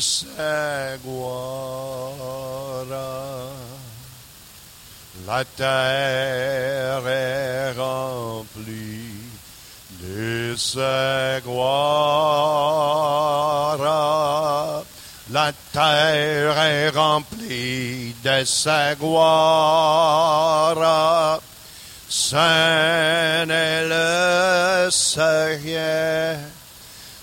sa gloire. La terre est remplie de sa gloire. La terre est remplie de sa gloire. Saint est le Seigneur.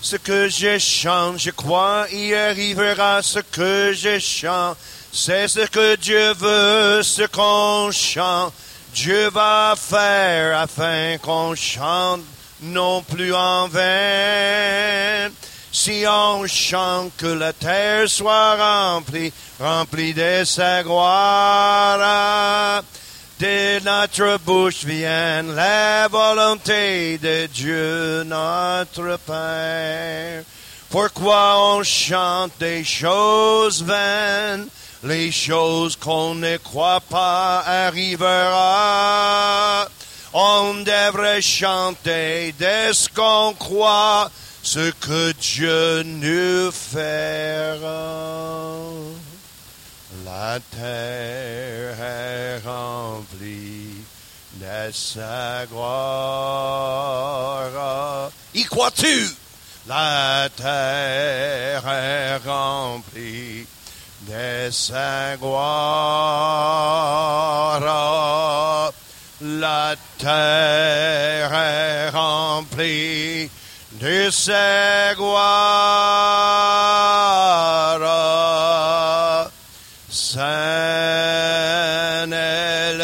Ce que je chante, je crois, y arrivera ce que je chante. C'est ce que Dieu veut, ce qu'on chante. Dieu va faire afin qu'on chante non plus en vain. Si on chante que la terre soit remplie, remplie de sa gloire, de notre bouche vienne la volonté de Dieu notre Père. Pourquoi on chante des choses vaines, les choses qu'on ne croit pas arrivera. On devrait chanter de ce qu'on croit, ce que Dieu nous fera. La terre est remplie de sa gloire. Y crois-tu? La terre est remplie de sa gloire. La terre est remplie de sa gloire. Saint est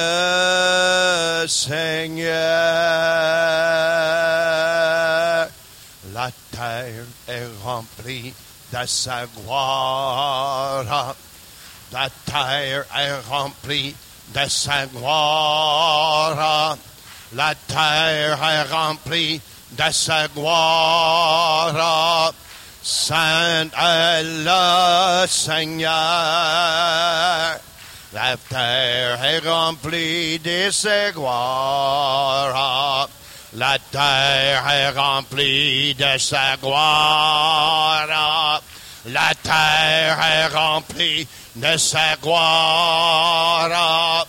Seigneur. La terre est remplie de sa gloire. La terre est remplie de sa gloire. La terre est remplie de sa gloire. Saint est Seigneur. La terre est remplie de sa gloire. La terre est remplie de sa gloire. La terre est remplie de sa gloire.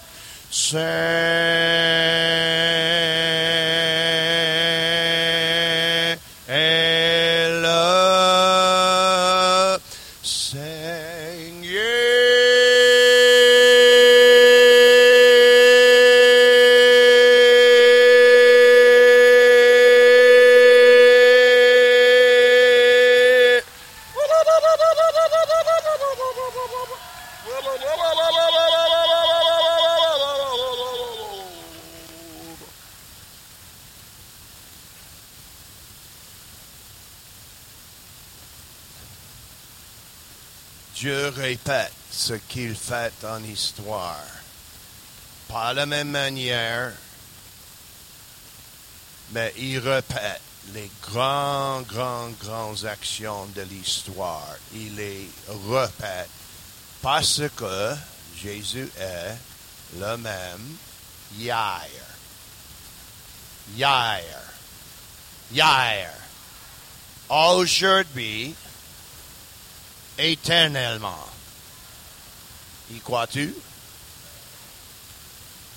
Dieu répète ce qu'il fait en histoire. Pas la même manière, mais il répète les grands, grands, grands actions de l'histoire. Il les répète parce que Jésus est le même hier. Hier. Hier. Aujourd'hui, éternellement. Y crois-tu?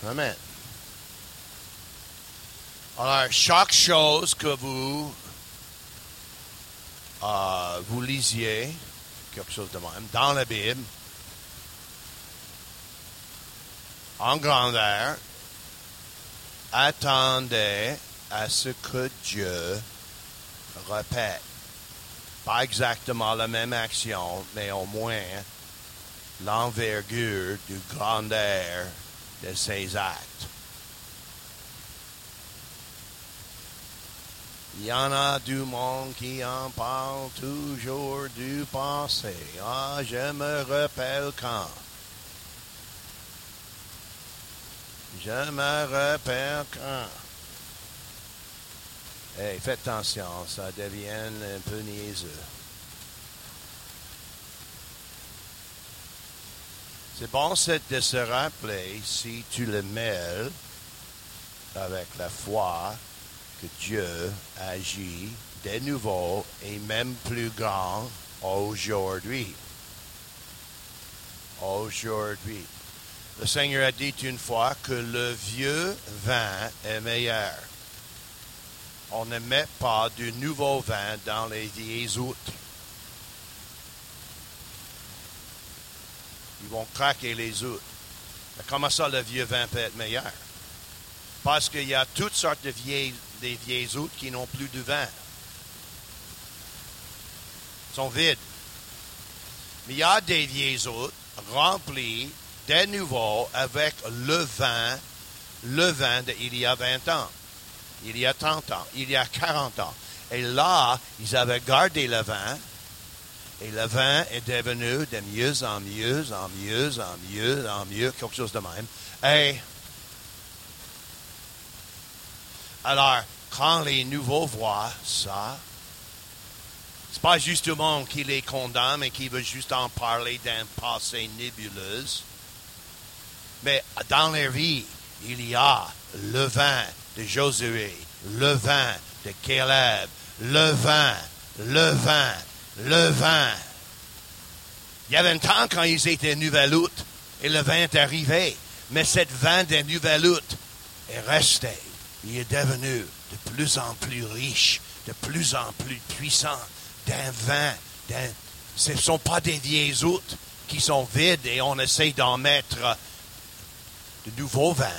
Amen. Alors, chaque chose que vous, euh, vous lisiez, quelque chose de même, dans la Bible, en grandeur, attendez à ce que Dieu répète. Pas exactement la même action, mais au moins l'envergure du grandeur de ses actes. Il y en a du monde qui en parle toujours du passé. Ah, je me rappelle quand. Je me rappelle quand. Hey, faites attention, ça devient un peu niaiseux. C'est bon de se rappeler, si tu le mêles avec la foi, que Dieu agit de nouveau et même plus grand Aujourd'hui. Aujourd'hui. Le Seigneur a dit une fois que le vieux vin est meilleur. On ne met pas du nouveau vin dans les vieilles outres. Ils vont craquer les outres. Mais comment ça, le vieux vin peut être meilleur? Parce qu'il y a toutes sortes de vieilles, des vieilles outres qui n'ont plus de vin. Ils sont vides. Mais il y a des vieilles outres remplies de nouveau avec le vin, le vin d'il y a 20 ans, il y a 30 ans, il y a 40 ans. Et là, ils avaient gardé le vin, et le vin est devenu de mieux en mieux, en mieux, en mieux, en mieux, quelque chose de même. Et alors, quand les nouveaux voient ça, c'est pas justement qui les condamne et qui veut juste en parler d'un passé nébuleuse. Mais dans leur vie, il y a le vin de Josué, le vin de Caleb, le vin, le vin, le vin. Il y avait un temps quand ils étaient nouvelle août et le vin est arrivé. Mais cette vin de nouvelle août est resté. Il est devenu de plus en plus riche, de plus en plus puissant d'un vin. Ce ne sont pas des vieilles aoûts qui sont vides et on essaie d'en mettre de nouveau vin.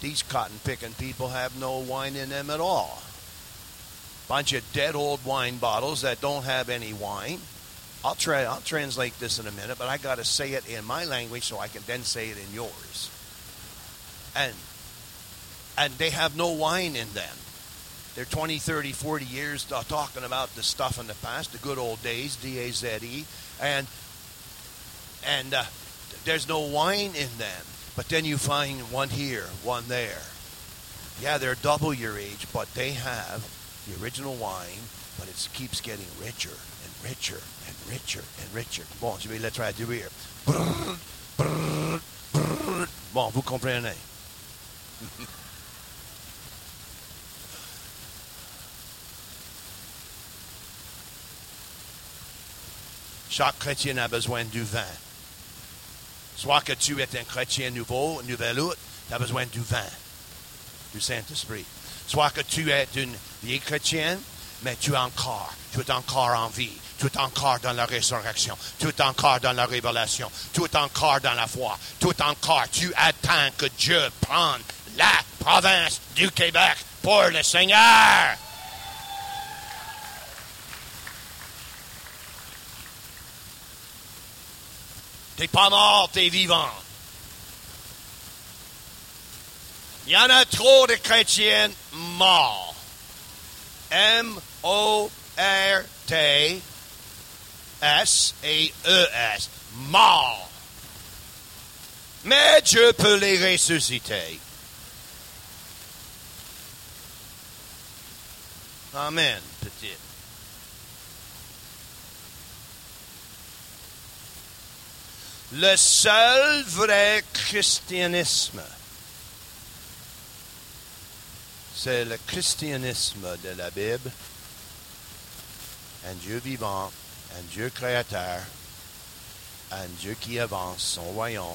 These cotton picking people have no wine in them at all. Bunch of dead old wine bottles that don't have any wine. I'll try. I'll translate this in a minute, but I got to say it in my language so I can then say it in yours. And and they have no wine in them. They're 20, 30, 40 years talking about the stuff in the past, the good old days, D-A-Z-E, and and uh, there's no wine in them. But then you find one here, one there. Yeah, they're double your age, but they have the original wine, but it keeps getting richer and richer and richer and richer. Bon, je vais le traduire. Brrr, brrr, brrr. Bon, vous comprenez. Chaque chrétien a besoin du vin. Soit que tu es un chrétien nouveau, nouvel out, tu as besoin du vin, du Saint-Esprit. Soit que tu es une vieille chrétienne, mais tu es encore, tu es encore en vie, tu es encore dans la résurrection, tu es encore dans la révélation, tu es encore dans la foi, tu es encore, tu attends que Dieu prenne la province du Québec pour le Seigneur. T'es pas mort, t'es vivant. Il y en a trop de chrétiens morts. M-O-R-T S et E-S. Morts. Mais Dieu peut les ressusciter. Amen, petite. Le seul vrai christianisme, c'est le christianisme de la Bible. Un Dieu vivant, un Dieu créateur, un Dieu qui avance son royaume.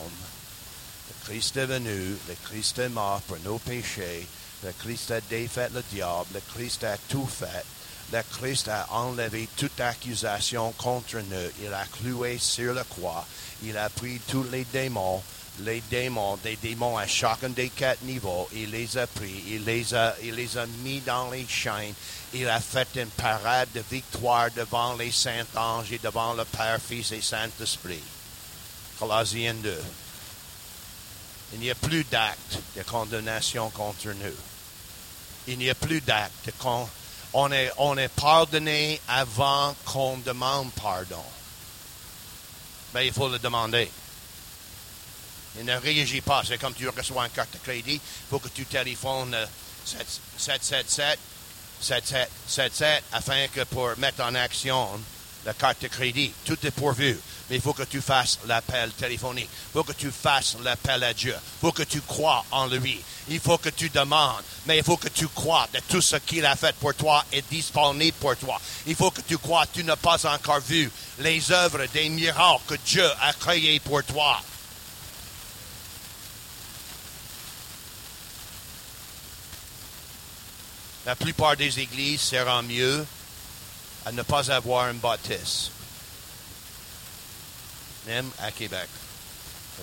Le Christ est venu, le Christ est mort pour nos péchés, le Christ a défait le diable, le Christ a tout fait. Le Christ a enlevé toute accusation contre nous. Il a cloué sur la croix. Il a pris tous les démons, les démons, des démons à chacun des quatre niveaux. Il les a pris, il les a, il les a mis dans les chaînes. Il a fait une parade de victoire devant les saints anges et devant le Père, Fils et Saint-Esprit. Colossiens 2. Il n'y a plus d'acte de condamnation contre nous. Il n'y a plus d'acte de condamnation on est, on est pardonné avant qu'on demande pardon. Ben, il faut le demander. Il ne réagit pas. C'est comme tu reçois une carte de crédit. Il faut que tu téléphones 777 777 afin que pour mettre en action la carte de crédit. Tout est pourvu. Mais il faut que tu fasses l'appel téléphonique. Il faut que tu fasses l'appel à Dieu. Il faut que tu crois en lui. Il faut que tu demandes. Mais il faut que tu crois que tout ce qu'il a fait pour toi est disponible pour toi. Il faut que tu crois que tu n'as pas encore vu les œuvres des miracles que Dieu a créés pour toi. La plupart des églises seront mieux à ne pas avoir un baptiste. Même à Québec,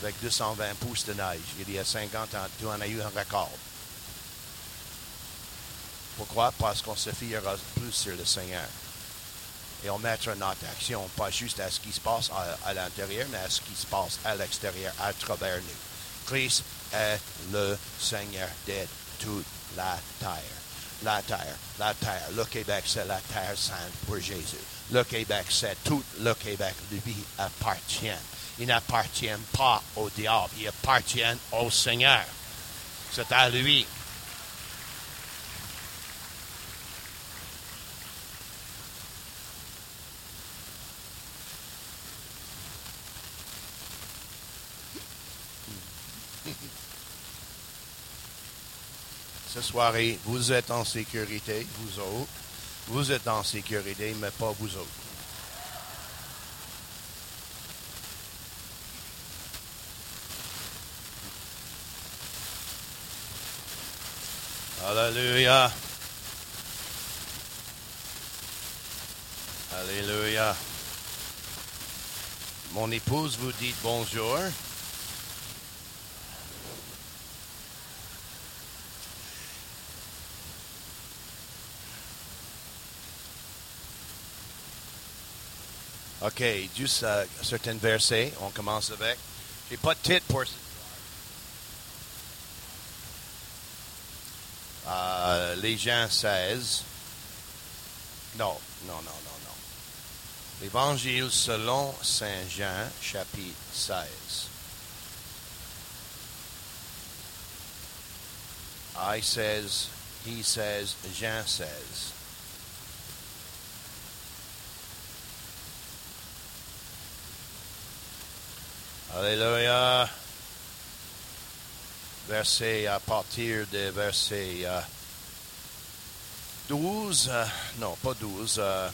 avec 220 pouces de neige, il y a 50 ans, tu en as eu un record. Pourquoi? Parce qu'on se fiera plus sur le Seigneur. Et on mettra notre action, pas juste à ce qui se passe à, à l'intérieur, mais à ce qui se passe à l'extérieur, à travers nous. Christ est le Seigneur de toute la terre la terre, la terre. Le Québec, c'est la terre sainte pour Jésus. Le Québec, c'est tout le Québec lui appartient. Il n'appartient pas au diable, il appartient au Seigneur. C'est à lui. ce vous êtes en sécurité, vous autres. Vous êtes en sécurité, mais pas vous autres. Alléluia. Alléluia. Mon épouse vous dit bonjour. OK, juste uh, certains versets. On commence avec. J'ai pas de titre pour uh, les gens 16. Non, non, non, non, non. L'Évangile selon Saint Jean, chapitre 16. I says, he says, Jean says. Alléluia. Verset à partir de verset 12, euh, non pas 12, euh,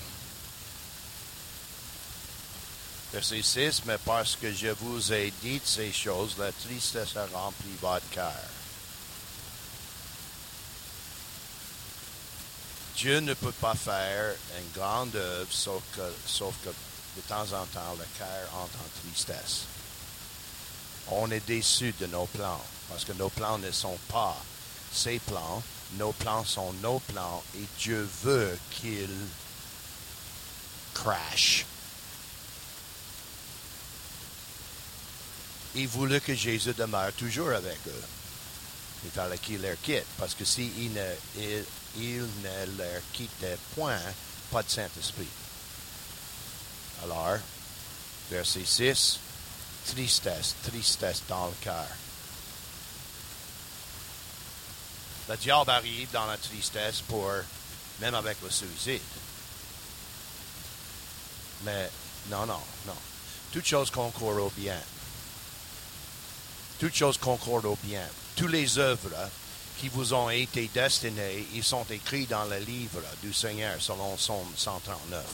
verset 6, mais parce que je vous ai dit ces choses, la tristesse a rempli votre cœur. Dieu ne peut pas faire une grande œuvre sauf que, sauf que de temps en temps le cœur entre en tristesse on est déçu de nos plans parce que nos plans ne sont pas ses plans. Nos plans sont nos plans et Dieu veut qu'ils crash. Il voulait que Jésus demeure toujours avec eux. Il fallait qu'il leur quitte parce que s'il ne, il, il ne leur quittait point, pas de Saint-Esprit. Alors, verset 6 tristesse, tristesse dans le cœur. Le diable arrive dans la tristesse pour, même avec le suicide. Mais non, non, non. Toutes choses concourent au bien. Toutes choses concourent au bien. Toutes les œuvres qui vous ont été destinées, ils sont écrits dans le livre du Seigneur selon Somme 139.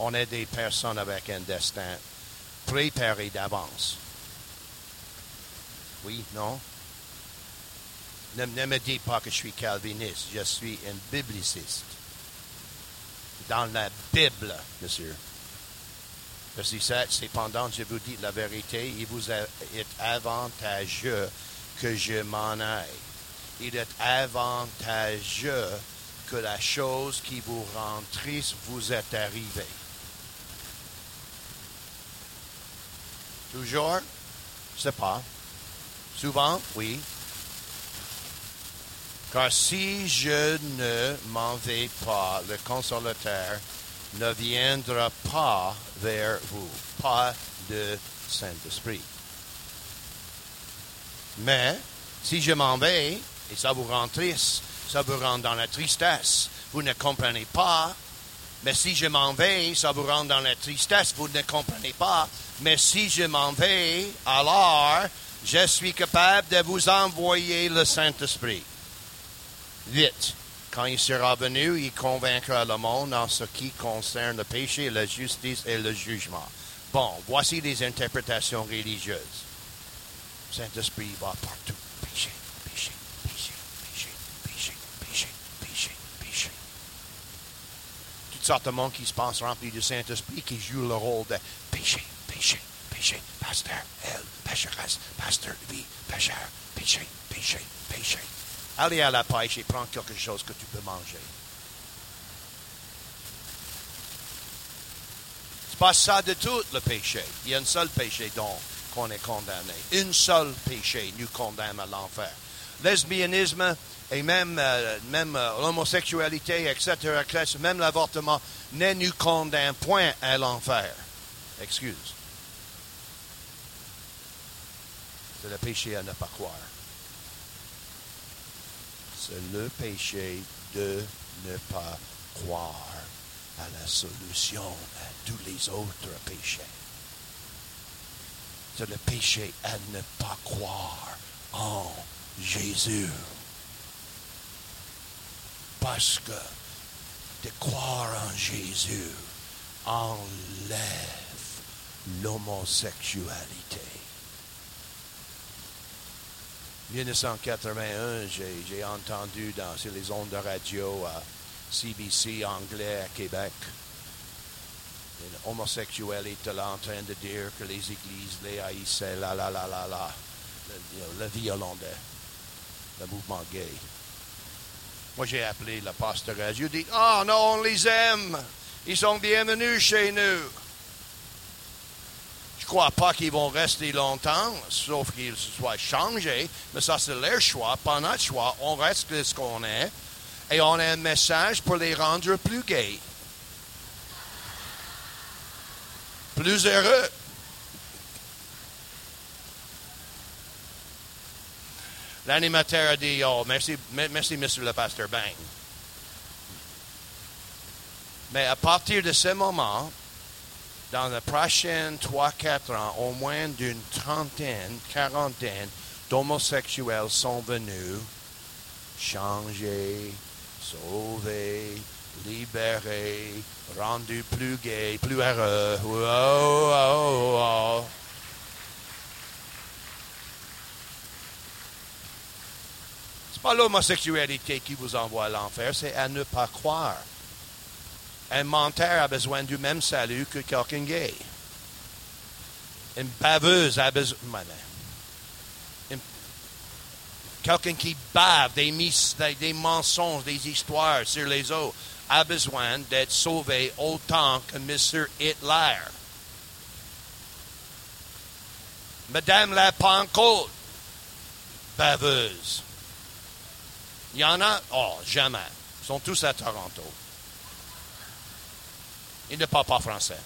On est des personnes avec un destin préparé d'avance. Oui, non? Ne, me dites pas que je suis calviniste, je suis un bibliciste. Dans la Bible, monsieur. Verset 7, cependant, je vous dis la vérité, il vous est avantageux que je m'en aille. Il est avantageux que la chose qui vous rend triste vous est arrivée. Toujours? Je sais pas. Souvent? Oui. Car si je ne m'en vais pas, le consolateur ne viendra pas vers vous. Pas de Saint-Esprit. Mais, si je m'en vais, et ça vous rend triste, ça vous rend dans la tristesse, vous ne comprenez pas, Mais si je m'en vais, ça vous rend dans la tristesse, vous ne comprenez pas. Mais si je m'en vais, alors je suis capable de vous envoyer le Saint-Esprit. Vite. Quand il sera venu, il convaincra le monde en ce qui concerne le péché, la justice et le jugement. Bon, voici les interprétations religieuses. Saint-Esprit va partout. Péché, péché, péché, péché, péché, péché, péché, péché. Toutes sortes de monde qui se pensent remplis du Saint-Esprit qui jouent le rôle de péché, péché, péché, pasteur, elle, pécheresse, pasteur, lui, pécheur, péché, péché, péché. Allez à la pêche et prends quelque chose que tu peux manger. C'est pas ça de tout le péché. Il y a un seul péché dont qu'on est condamné. Un seul péché nous condamne à l'enfer. Lesbianisme et même, euh, euh, l'homosexualité, etc., etc., même l'avortement ne nous condamne point à l'enfer. Excuse. C'est le péché à ne pas croire. C'est le péché de ne pas croire à la solution à tous les autres péchés. C'est le péché à ne pas croire en Jésus. Parce que de croire en Jésus enlève l'homosexualité. 1981, j'ai entendu dans, sur les ondes de radio à CBC anglais à Québec un homosexuel était en train de dire que les églises les haïssaient, là, là, là, là, là, le, le violon de le mouvement gay. Moi, j'ai appelé le pasteur J'ai dit, oh non, on les aime. Ils sont bienvenus chez nous crois pas qu'ils vont rester longtemps, sauf qu'ils soient changés, mais ça c'est leur choix, pas notre choix. On reste ce qu'on est et on a un message pour les rendre plus gays, plus heureux. L'animateur a dit, oh, merci, merci, monsieur le pasteur Bang. Mais à partir de ce moment, dans les prochains 3-4 ans, au moins d'une trentaine, quarantaine d'homosexuels sont venus changer, sauver, libérer, rendus plus gays, plus heureux. Oh, oh, oh. C'est pas l'homosexualité qui vous envoie à l'enfer, c'est à ne pas croire un menteur a besoin du même salut que quelqu'un gay. Une baveuse a besoin. Quelqu'un qui bave des, des, mensonges, des histoires sur les autres, a besoin d'être sauvé autant que M. Hitler. Madame la Pentecôte, baveuse. Il y en a? Oh, jamais. Ils sont tous à Toronto. Ils ne parlent pas français.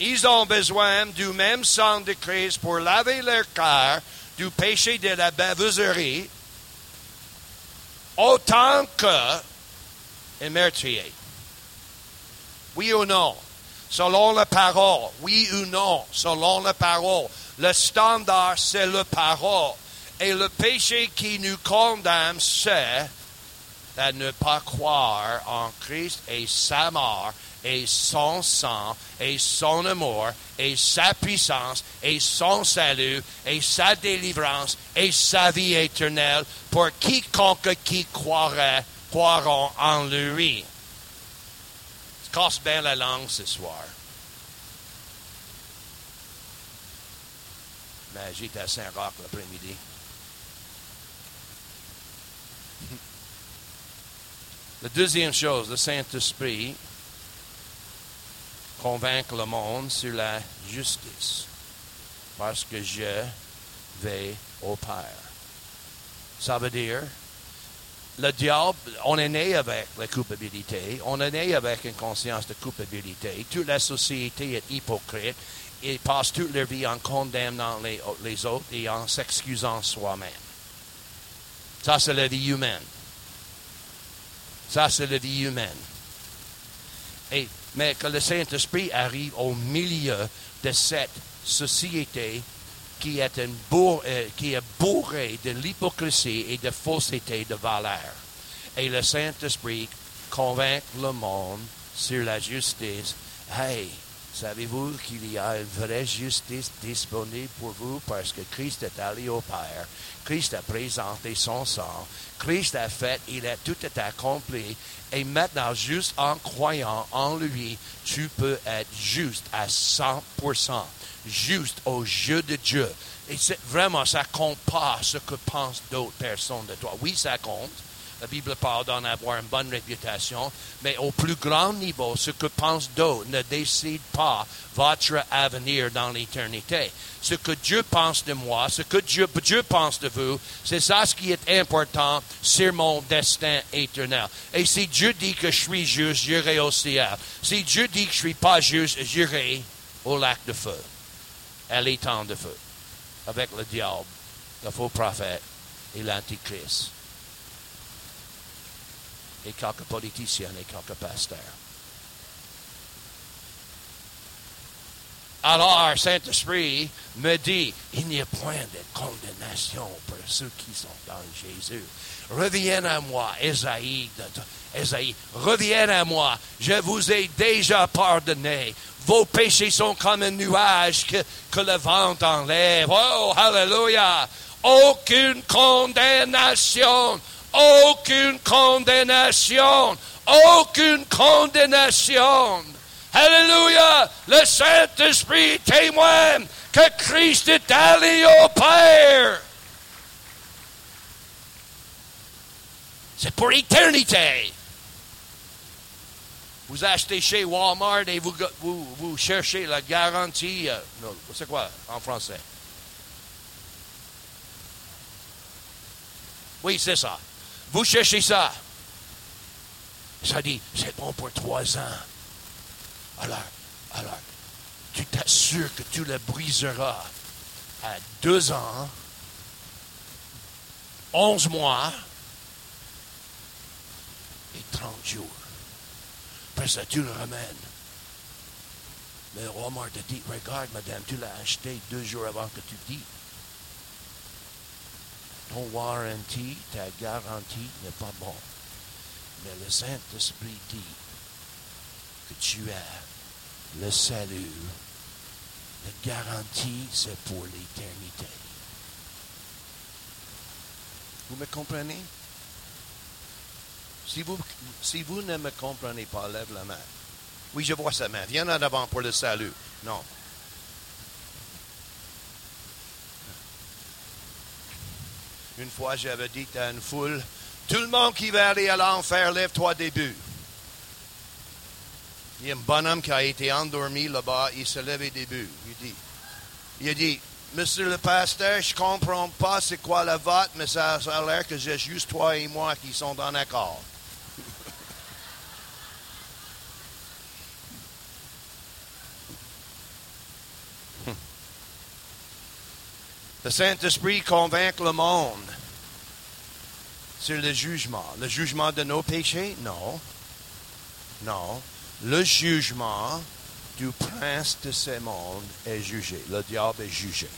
Ils ont besoin du même sang de Christ pour laver leur cœur du péché de la baveuserie, autant que un meurtrier. Oui ou non? Selon la parole. Oui ou non? Selon la parole. Le standard, c'est la parole. Et le péché qui nous condamne, c'est à ne pas croire en Christ et sa mort et son sang et son amour et sa puissance et son salut et sa délivrance et sa vie éternelle pour quiconque qui croirait, croiront en lui. Casse bien la langue ce soir. Mais j'étais à Saint-Roch l'après-midi. La deuxième chose, le Saint-Esprit convainc le monde sur la justice, parce que je vais au Père. Ça veut dire, le diable, on est né avec la culpabilité, on est né avec une conscience de culpabilité. Toute la société est hypocrite. Ils passent toute leur vie en condamnant les, les autres et en s'excusant soi-même. Ça, c'est la vie humaine. Ça, c'est la vie humaine. Et, mais que le Saint-Esprit arrive au milieu de cette société qui est, une euh, qui est bourrée de l'hypocrisie et de fausseté de valeur. Et le Saint-Esprit convainc le monde sur la justice. Hey, savez-vous qu'il y a une vraie justice disponible pour vous parce que Christ est allé au Père. Christ a présenté son sang. Christ a fait, il a tout est accompli. Et maintenant, juste en croyant en lui, tu peux être juste à 100%, juste au jeu de Dieu. Et c'est vraiment, ça compte pas ce que pensent d'autres personnes de toi. Oui, ça compte. La Bible parle d'en avoir une bonne réputation, mais au plus grand niveau, ce que pensent d'autres ne décide pas votre avenir dans l'éternité. Ce que Dieu pense de moi, ce que Dieu, Dieu pense de vous, c'est ça ce qui est important sur mon destin éternel. Et si Dieu dit que je suis juste, j'irai au ciel. Si Dieu dit que je suis pas juste, j'irai au lac de feu, à l'étang de feu, avec le diable, le faux prophète et l'antichrist et quelques politiciens et quelques pasteurs. Alors, Saint-Esprit me dit, il n'y a point de condamnation pour ceux qui sont dans Jésus. Reviens à moi, Esaïe, reviens à moi, je vous ai déjà pardonné. Vos péchés sont comme un nuage que, que le vent enlève. Oh, hallelujah! Aucune condamnation aucune condamnation. Aucune condamnation. Alléluia. Le Saint-Esprit témoigne que Christ est allé au Père. C'est pour l'éternité. Vous achetez chez Walmart et vous, vous, cherchez la garantie. Euh, c'est quoi en français? Oui, c'est ça. Vous cherchez ça. Ça dit, c'est bon pour trois ans. Alors, alors, tu t'assures que tu le briseras à deux ans, onze mois et trente jours. Après ça, tu le ramènes. Mais Walmart te dit, regarde, madame, tu l'as acheté deux jours avant que tu dis ton warranty, ta garantie n'est pas bon. Mais le Saint-Esprit dit que tu as le salut. La garantie, c'est pour l'éternité. Vous me comprenez? Si vous, si vous ne me comprenez pas, lève la main. Oui, je vois sa main. Viens en avant pour le salut. Non. Une fois, j'avais dit à une foule, tout le monde qui va aller à l'enfer, lève-toi début. Il y a un bonhomme qui a été endormi là-bas, il se lève début. Il dit, il dit, Monsieur le pasteur, je comprends pas c'est quoi le vote, mais ça, ça a l'air que j'ai juste toi et moi qui sont en accord. Le Saint-Esprit convainc le monde sur le jugement. Le jugement de nos péchés? Non. Non. Le jugement du prince de ce monde est jugé. Le diable est jugé.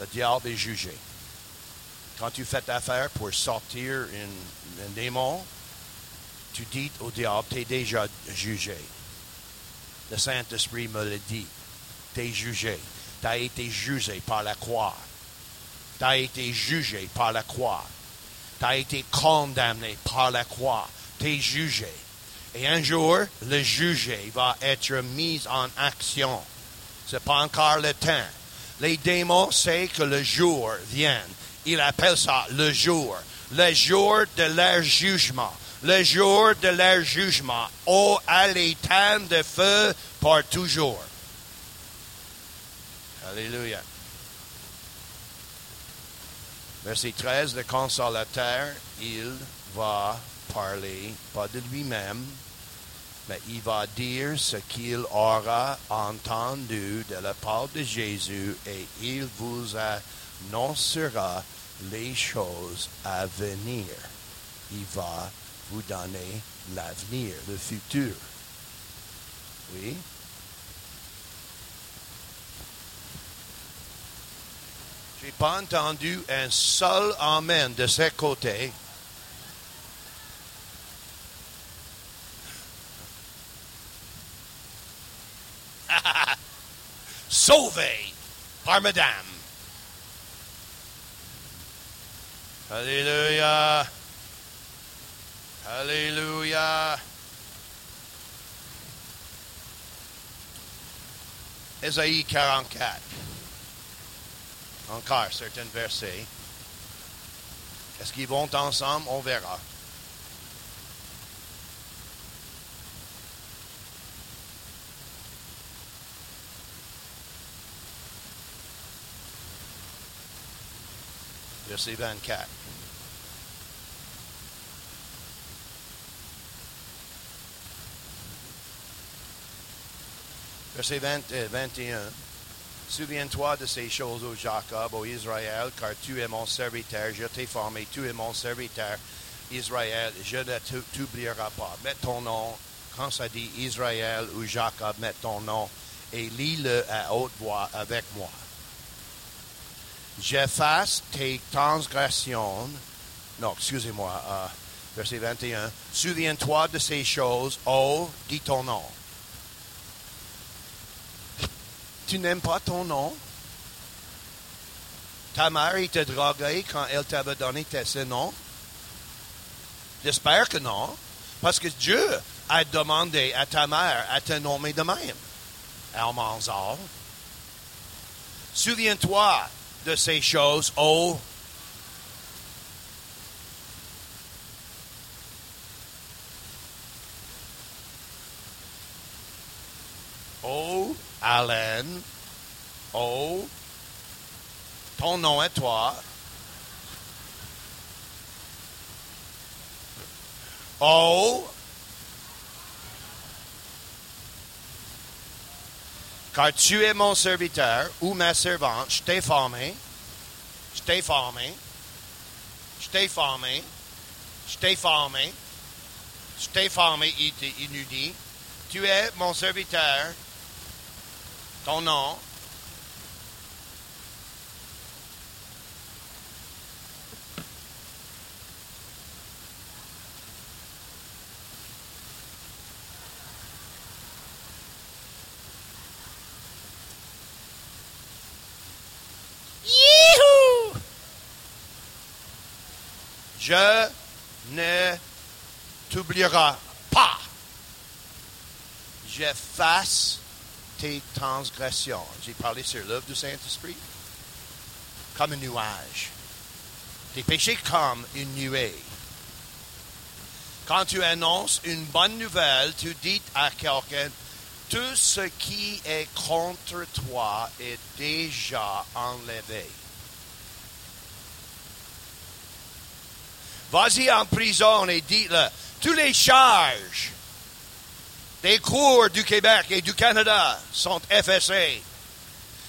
Le diable est jugé. Quand tu fais affaire pour sortir un démon, tu dis au diable, tu es déjà jugé. Le Saint-Esprit me le dit. Tu es jugé tu as été jugé par la croix. Tu as été jugé par la croix. Tu as été condamné par la croix. Tu es jugé. Et un jour, le jugé va être mis en action. Ce n'est pas encore le temps. Les démons savent que le jour vient. Ils appellent ça le jour. Le jour de leur jugement. Le jour de leur jugement. Oh, à l'étang de feu pour toujours. Alléluia. Verset 13, le consolateur, il va parler, pas de lui-même, mais il va dire ce qu'il aura entendu de la part de Jésus et il vous annoncera les choses à venir. il va vous donner l'avenir, le futur. Oui? J'ai pas entendu un seul amen de ce côté. Sauvé par Madame. Alléluia. Alléluia. Ésaïe 44. Encore certains versets. Est-ce qu'ils vont ensemble? On verra. Verset 24. Verset 20, 21. Souviens-toi de ces choses, ô Jacob, ô Israël, car tu es mon serviteur, je t'ai formé, tu es mon serviteur, Israël, je ne t'oublierai pas. Mets ton nom, quand ça dit Israël ou Jacob, mets ton nom et lis-le à haute voix avec moi. J'efface tes transgressions. Non, excusez-moi, euh, verset 21. Souviens-toi de ces choses, ô, dis ton nom. Tu n'aimes pas ton nom? Ta mère t'a drogué quand elle t'avait donné ce nom? J'espère que non. Parce que Dieu a demandé à ta mère à te nommer de même. Almanzor. Souviens-toi de ces choses, Oh, Allen. Oh, ton nom est toi. Oh, car tu es mon serviteur ou ma servante, je t'ai formé, je t'ai formé, je t'ai formé, je t'ai formé, je formé, il nous dit, tu es mon serviteur, ton nom. Je ne t'oublierai pas. J'efface tes transgressions. J'ai parlé sur l'œuvre du Saint-Esprit. Comme un nuage. Tes péchés comme une nuée. Quand tu annonces une bonne nouvelle, tu dis à quelqu'un, tout ce qui est contre toi est déjà enlevé. Vas-y en prison et dis-le, tous les charges des cours du Québec et du Canada sont effacés.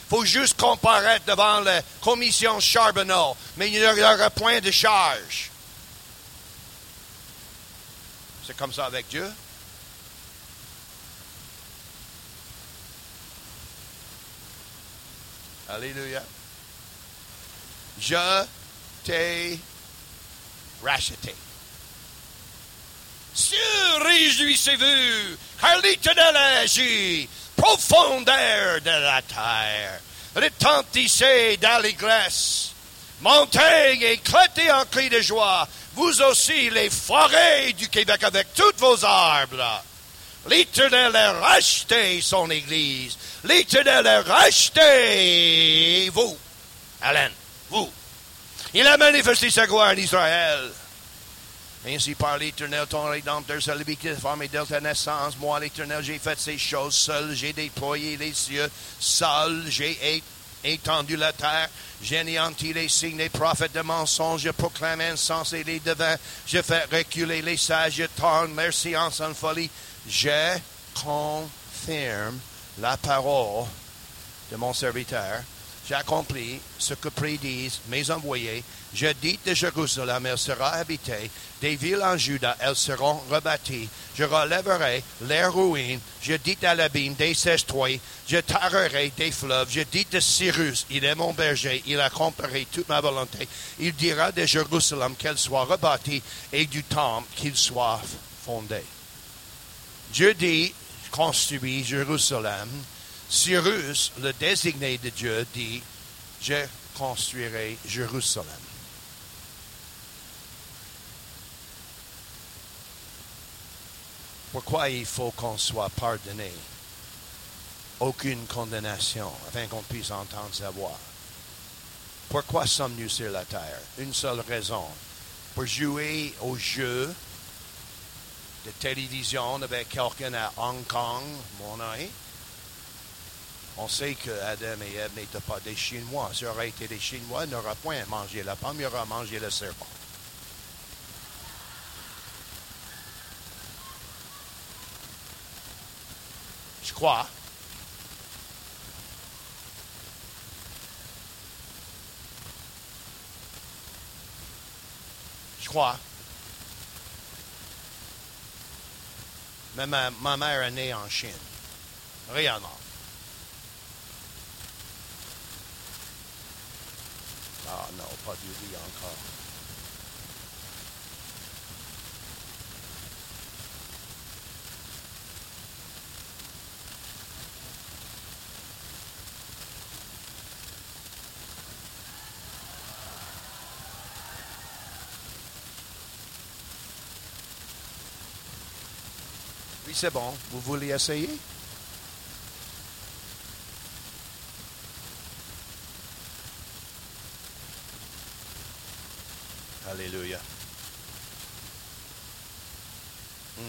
Faut juste comparaître devant la commission Charbonneau, mais il n'y aura point de charge. C'est comme ça avec Dieu. Alléluia. Je t'ai racheté. Sur réjouissez-vous, car l'éternel profondeur de la terre. Retentissez d'allégresse, montez et éclatez en cris de joie, vous aussi les forêts du Québec avec tous vos arbres. L'Éternel a racheté son Église. L'Éternel a racheté vous, Alain, vous. Il a manifesté sa gloire en Israël. Ainsi par l'Éternel, ton rédempteur, celui qui formé de ta naissance. Moi, l'Éternel, j'ai fait ces choses seul. J'ai déployé les cieux. Seul, j'ai étendu la terre. J'ai anéanti les signes des prophètes de mensonges. Je proclame insensé les devins. Je fais reculer les sages. Je tourne leur science en folie. Je confirme la parole de mon serviteur. J'ai accompli ce que prédisent mes envoyés. Je dis de Jérusalem, elle sera habitée. Des villes en Juda, elles seront rebâties. Je relèverai les ruines. Je dis à l'abîme des toi Je tarerai des fleuves. Je dis de Cyrus, il est mon berger. Il accomplirait toute ma volonté. Il dira de Jérusalem qu'elle soit rebâtie et du temple qu'il soit fondé. Dieu dit, construit Jérusalem. Cyrus, le désigné de Dieu, dit, je construirai Jérusalem. Pourquoi il faut qu'on soit pardonné? Aucune condamnation, afin qu'on puisse entendre sa voix. Pourquoi sommes-nous sur la terre? Une seule raison. Pour jouer au jeu de télévision avec quelqu'un à Hong Kong, mon ami. On sait que Adam et Ève n'étaient pas des Chinois. Si aurait été des Chinois, ils n'auraient point mangé la pomme, ils auraient mangé le serpent. Je crois. Je crois. Mais ma, mère est née en Chine. Rien Ah non, pas du riz encore. Oui, c'est bon. Vous voulez essayer? Alléluia. Hmm.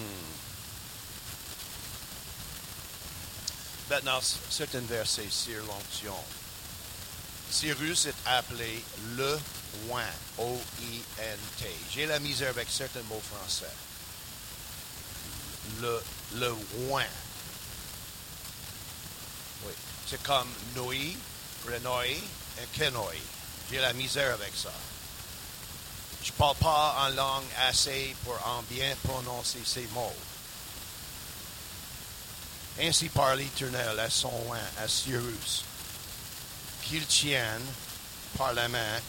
Maintenant, c'est un verset sur l'onction. Cyrus est appelé le oin, O-I-N-T. J'ai la misère avec certains mots français. Le, le oin. Oui. C'est comme Noi, Renoi et Kenoi. J'ai la misère avec ça. Je ne parle pas en langue assez pour en bien prononcer ces mots. Ainsi parle l'Éternel à son oin, à Cyrus, qu'il tienne par la main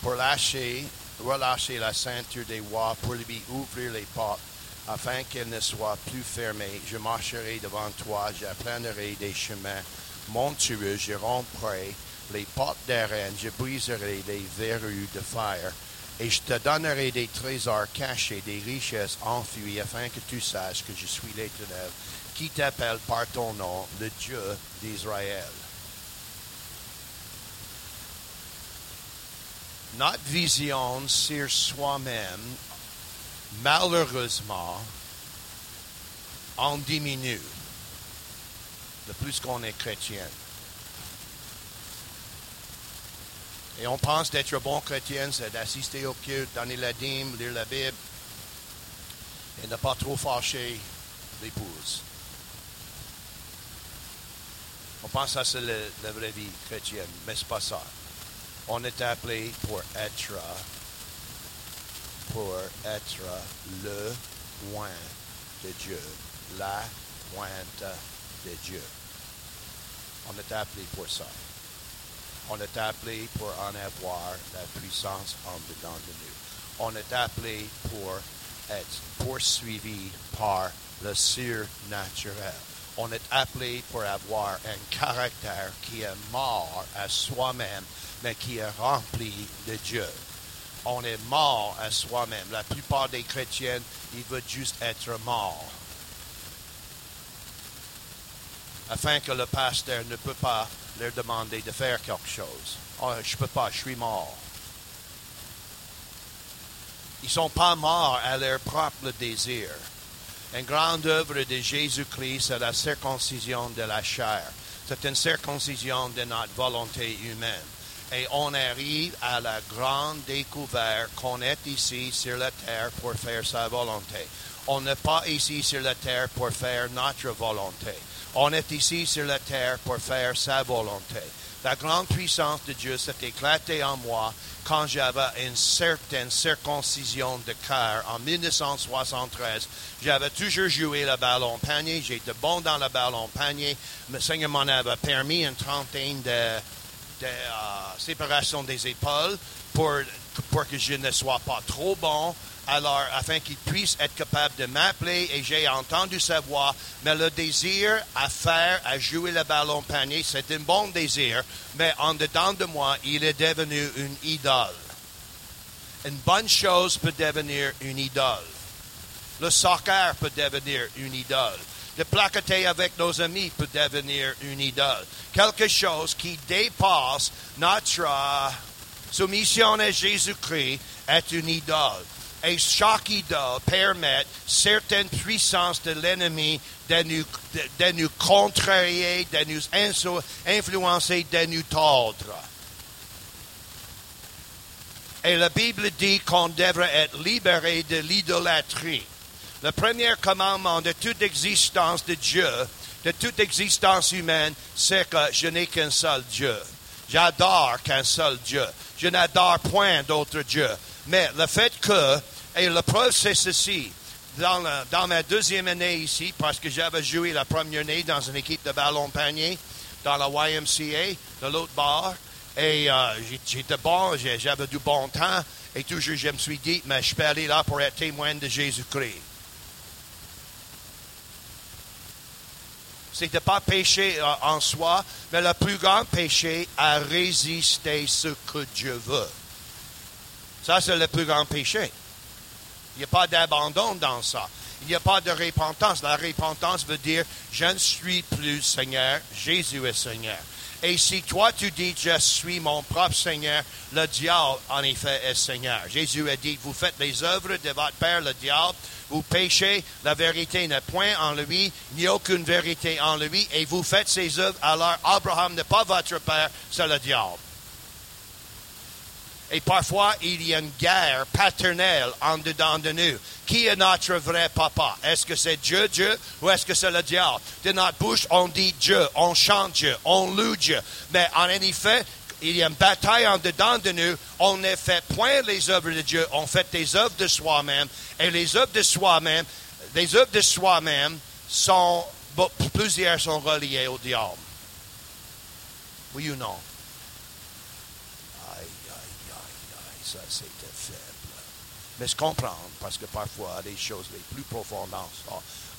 pour lâcher, relâcher la ceinture des rois, pour lui ouvrir les portes, afin qu'elle ne soit plus fermée. Je marcherai devant toi, j'apprendrai des chemins montueux, je romprai les portes d'arène, je briserai les verrues de fer et je te donnerai des trésors cachés, des richesses enfuies, afin que tu saches que je suis l'Éternel, qui t'appelle par ton nom, le Dieu d'Israël. Notre vision sur soi-même, malheureusement, en diminue de plus qu'on est chrétien. Et on pense d'être bon chrétien, c'est d'assister au culte, donner la dîme, lire la Bible et ne pas trop fâcher l'épouse. On pense que c'est la vraie vie chrétienne, mais ce pas ça. On est appelé pour être, pour être le oin de Dieu, la pointe de Dieu. On est appelé pour ça on est appelé pour en avoir la puissance en dedans de nous. On est appelé pour être poursuivi par le surnaturel. On est appelé pour avoir un caractère qui est mort à soi-même, mais qui est rempli de Dieu. On est mort à soi-même. La plupart des chrétiens, ils veulent juste être morts. Afin que le pasteur ne peut pas leur demander de faire quelque chose. Oh, je ne peux pas, je suis mort. Ils ne sont pas morts à leur propre désir. Une grande œuvre de Jésus-Christ, c'est la circoncision de la chair. C'est une circoncision de notre volonté humaine. Et on arrive à la grande découverte qu'on est ici sur la terre pour faire sa volonté. On n'est pas ici sur la terre pour faire notre volonté. On est ici sur la terre pour faire sa volonté. La grande puissance de Dieu s'est éclatée en moi quand j'avais une certaine circoncision de cœur en 1973. J'avais toujours joué le ballon panier. J'étais bon dans le ballon panier. Le Seigneur m'en avait permis une trentaine de, de euh, séparation des épaules pour, pour que je ne sois pas trop bon alors afin qu'il puisse être capable de m'appeler et j'ai entendu sa voix, mais le désir à faire, à jouer le ballon panier, c'est un bon désir, mais en dedans de moi, il est devenu une idole. Une bonne chose peut devenir une idole. Le soccer peut devenir une idole. De placoter avec nos amis peut devenir une idole. Quelque chose qui dépasse notre soumission à Jésus-Christ est une idole et chaque idole permet certaines puissances de l'ennemi de nous, de, nous contrarier, de nous influencer, de nous tordre. Et la Bible dit qu'on devrait être libéré de l'idolâtrie. Le premier commandement de toute existence de Dieu, de toute existence humaine, c'est que je n'ai qu'un seul Dieu. J'adore qu'un seul Dieu. Je n'adore point d'autre Dieu. Mais le fait que, et la preuve c'est ceci, dans, ma deuxième année ici, parce que j'avais joué la première année dans une équipe de ballon panier, dans la YMCA, de l'autre bord, et euh, j'étais bon, j'avais du bon temps, et toujours je me suis dit, mais je peux aller là pour être témoin de Jésus-Christ. C'était pas péché euh, en soi, mais le plus grand péché à résister ce que Dieu veut. Ça, c'est le plus grand péché. Il n'y a pas d'abandon dans ça. Il n'y a pas de repentance. La repentance veut dire, je ne suis plus Seigneur, Jésus est Seigneur. Et si toi tu dis, je suis mon propre Seigneur, le diable, en effet, est Seigneur. Jésus a dit, vous faites les œuvres de votre Père, le diable, vous péchez, la vérité n'est point en lui, a aucune vérité en lui, et vous faites ces œuvres, alors Abraham n'est pas votre Père, c'est le diable. Et parfois, il y a une guerre paternelle en dedans de nous. Qui est notre vrai papa? Est-ce que c'est Dieu, Dieu, ou est-ce que c'est le diable? De notre bouche, on dit Dieu, on chante Dieu, on loue Dieu. Mais en effet, il y a une bataille en dedans de nous. On ne fait point les œuvres de Dieu, on fait des œuvres de soi-même. Et les œuvres de soi-même, les œuvres de soi-même sont, plusieurs sont reliées au diable. Oui ou non? Ça, c'était faible. Mais je comprends, parce que parfois, les choses les plus profondes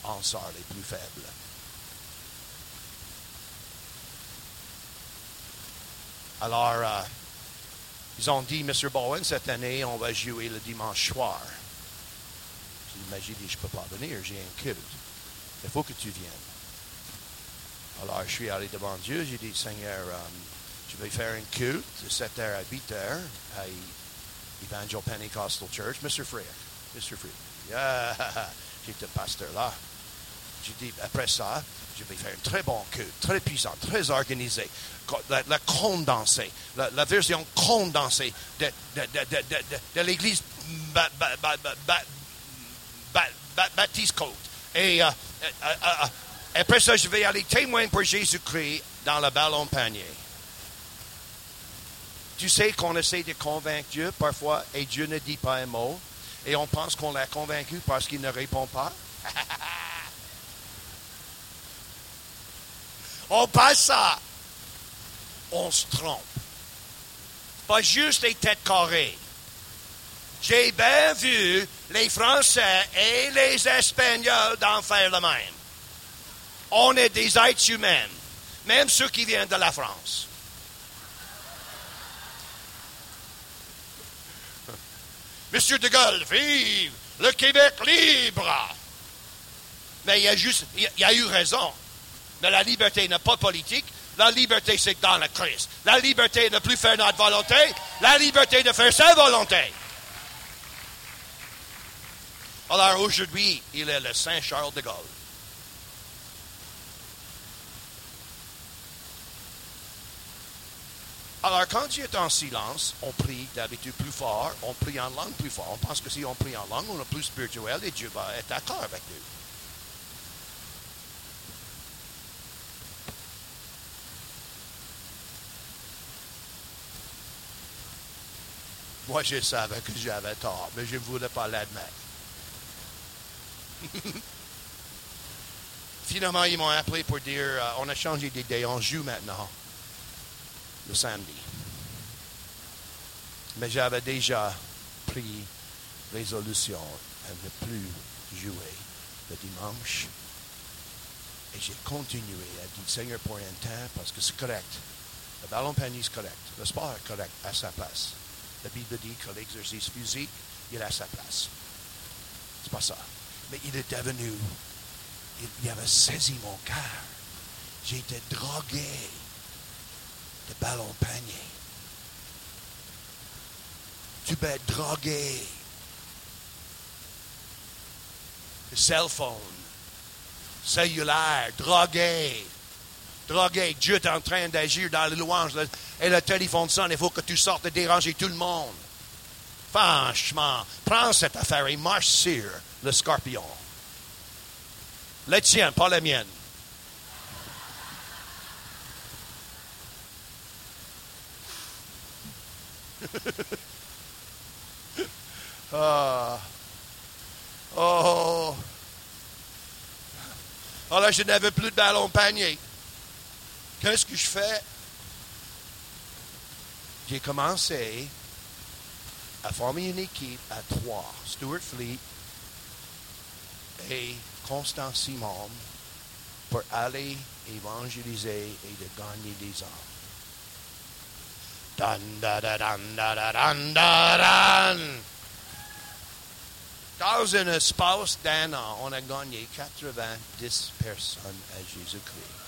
en, sortent les plus faibles. Alors, euh, ils ont dit, M. Bowen, cette année, on va jouer le dimanche soir. J'ai dit, je ne peux pas venir, j'ai un culte. Il faut que tu viennes. Alors, je suis allé devant Dieu, j'ai dit, Seigneur, euh, je vais faire un culte de 7h à 8h Evangel Pentecostal Church, Mr. Freer. Mr. Freer. Yeah. J'étais pasteur là. J'ai dit, après ça, je vais faire un très bon culte, très puissant, très organisé. La, la condensée, la, la, version condensée de, l'Église ba, ba, ba, Baptiste Côte. Et euh, euh, euh, après ça, je vais aller témoigner pour Jésus-Christ dans le ballon panier. Tu sais qu'on essaie de convaincre Dieu parfois et Dieu ne dit pas un mot et on pense qu'on l'a convaincu parce qu'il ne répond pas. on passe ça. On se trompe. Pas juste les têtes carrées. J'ai bien vu les Français et les Espagnols d'en faire le même. On est des êtres humains, même ceux qui viennent de la France. Monsieur de Gaulle, vive le Québec libre. Mais il y a juste, il y a eu raison. Mais la liberté n'est pas politique. La liberté, c'est dans le Christ. La liberté de ne plus faire notre volonté. La liberté de faire sa volonté. Alors aujourd'hui, il est le Saint Charles de Gaulle. Alors, quand Dieu est en silence, on prie d'habitude plus fort, on prie en langue plus fort. On pense que si on prie en langue, on est plus spirituel et Dieu va être d'accord avec nous. Moi, je savais que j'avais tort, mais je ne voulais pas l'admettre. Finalement, ils m'ont appelé pour dire euh, on a changé d'idée, on joue maintenant le samedi. Mais j'avais déjà pris résolution à ne plus jouer le dimanche. Et j'ai continué à dire Seigneur pour un temps parce que c'est correct. Le ballon panier est correct. Le sport est correct à sa place. La Bible dit que l'exercice physique, il est à sa place. C'est pas ça. Mais il est devenu, il, avait saisi mon cœur. Été drogué de ballon panier. Tu peux être drogué. Le cell phone, cellulaire, drogué. Drogué. Dieu est en train d'agir dans les louanges. Et le téléphone sonne, il faut que tu sortes de déranger tout le monde. Franchement, prends cette affaire et marche sur le scorpion. La tienne, pas la mienne. ah. Oh. Alors, oh, je n'avais plus de ballon panier. Qu'est-ce que je fais? J'ai commencé à former une équipe à trois. Stuart Fleet et Constant Simon pour aller évangéliser et de gagner des hommes. Dans un espace d'un an, on a gagné 90 personnes à Jésus-Christ.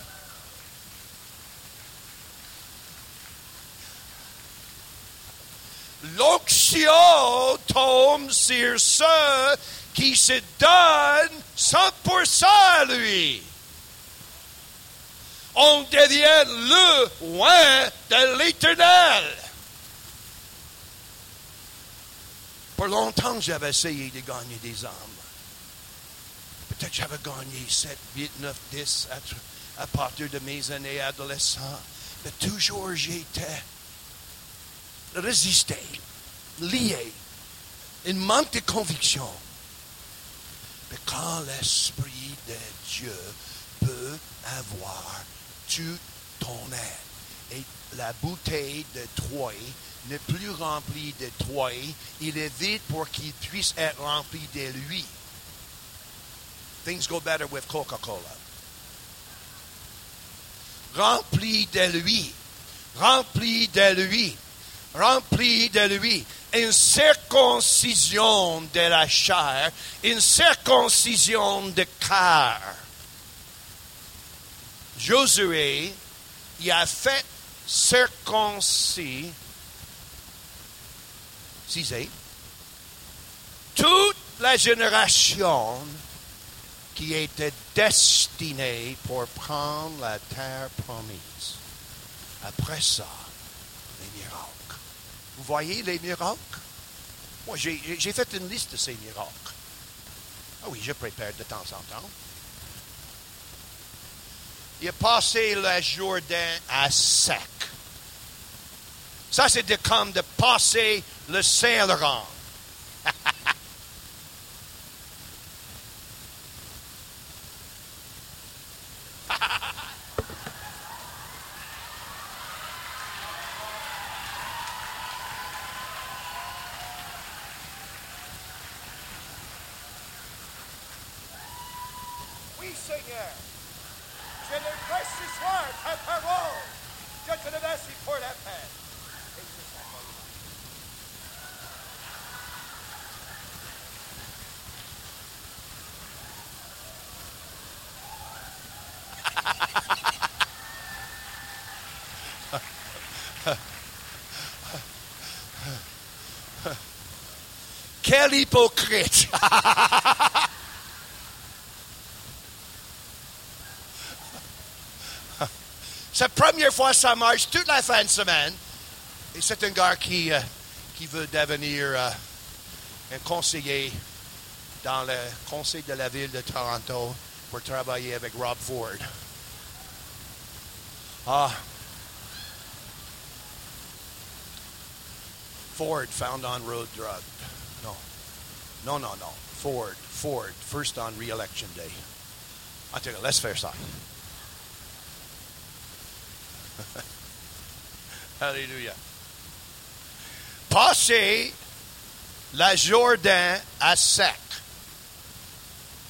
L'onction tombe sur ceux qui se donnent 100% à lui. On devient le loin de l'éternel. Pour longtemps, j'avais essayé de gagner des âmes. Peut-être j'avais gagné 7, 8, 9, 10 à, partir de mes années adolescentes. Mais toujours j'étais résisté, lié, une manque de conviction. Mais quand l'Esprit de Dieu peut avoir tout ton être, et la bouteille de Troyes n'est plus rempli de toi, il est vide pour qu'il puisse être rempli de lui. Things go better with Coca-Cola. Rempli de lui. Rempli de lui. Rempli de lui. Une circoncision de la chair, une circoncision de cœur. Josué, il a fait circoncis toute la génération qui était destinée pour prendre la terre promise. Après ça, les miracles. Vous voyez les miracles? Moi, j'ai fait une liste de ces miracles. Ah oui, je prépare de temps en temps. Il a passé le Jourdain à sec. Ça, c'est comme de passer le Saint-Laurent. Quel hypocrite! C'est la première fois ça marche toute la fin de semaine. Et c'est un gars qui, euh, qui veut devenir euh, un conseiller dans le conseil de la ville de Toronto pour travailler avec Rob Ford. Ah. Ford found on road drug. No. No, no, no. Ford, Ford, first on re-election day. En tout cas, laisse faire ça. Alléluia. Passer la Jordan à sec.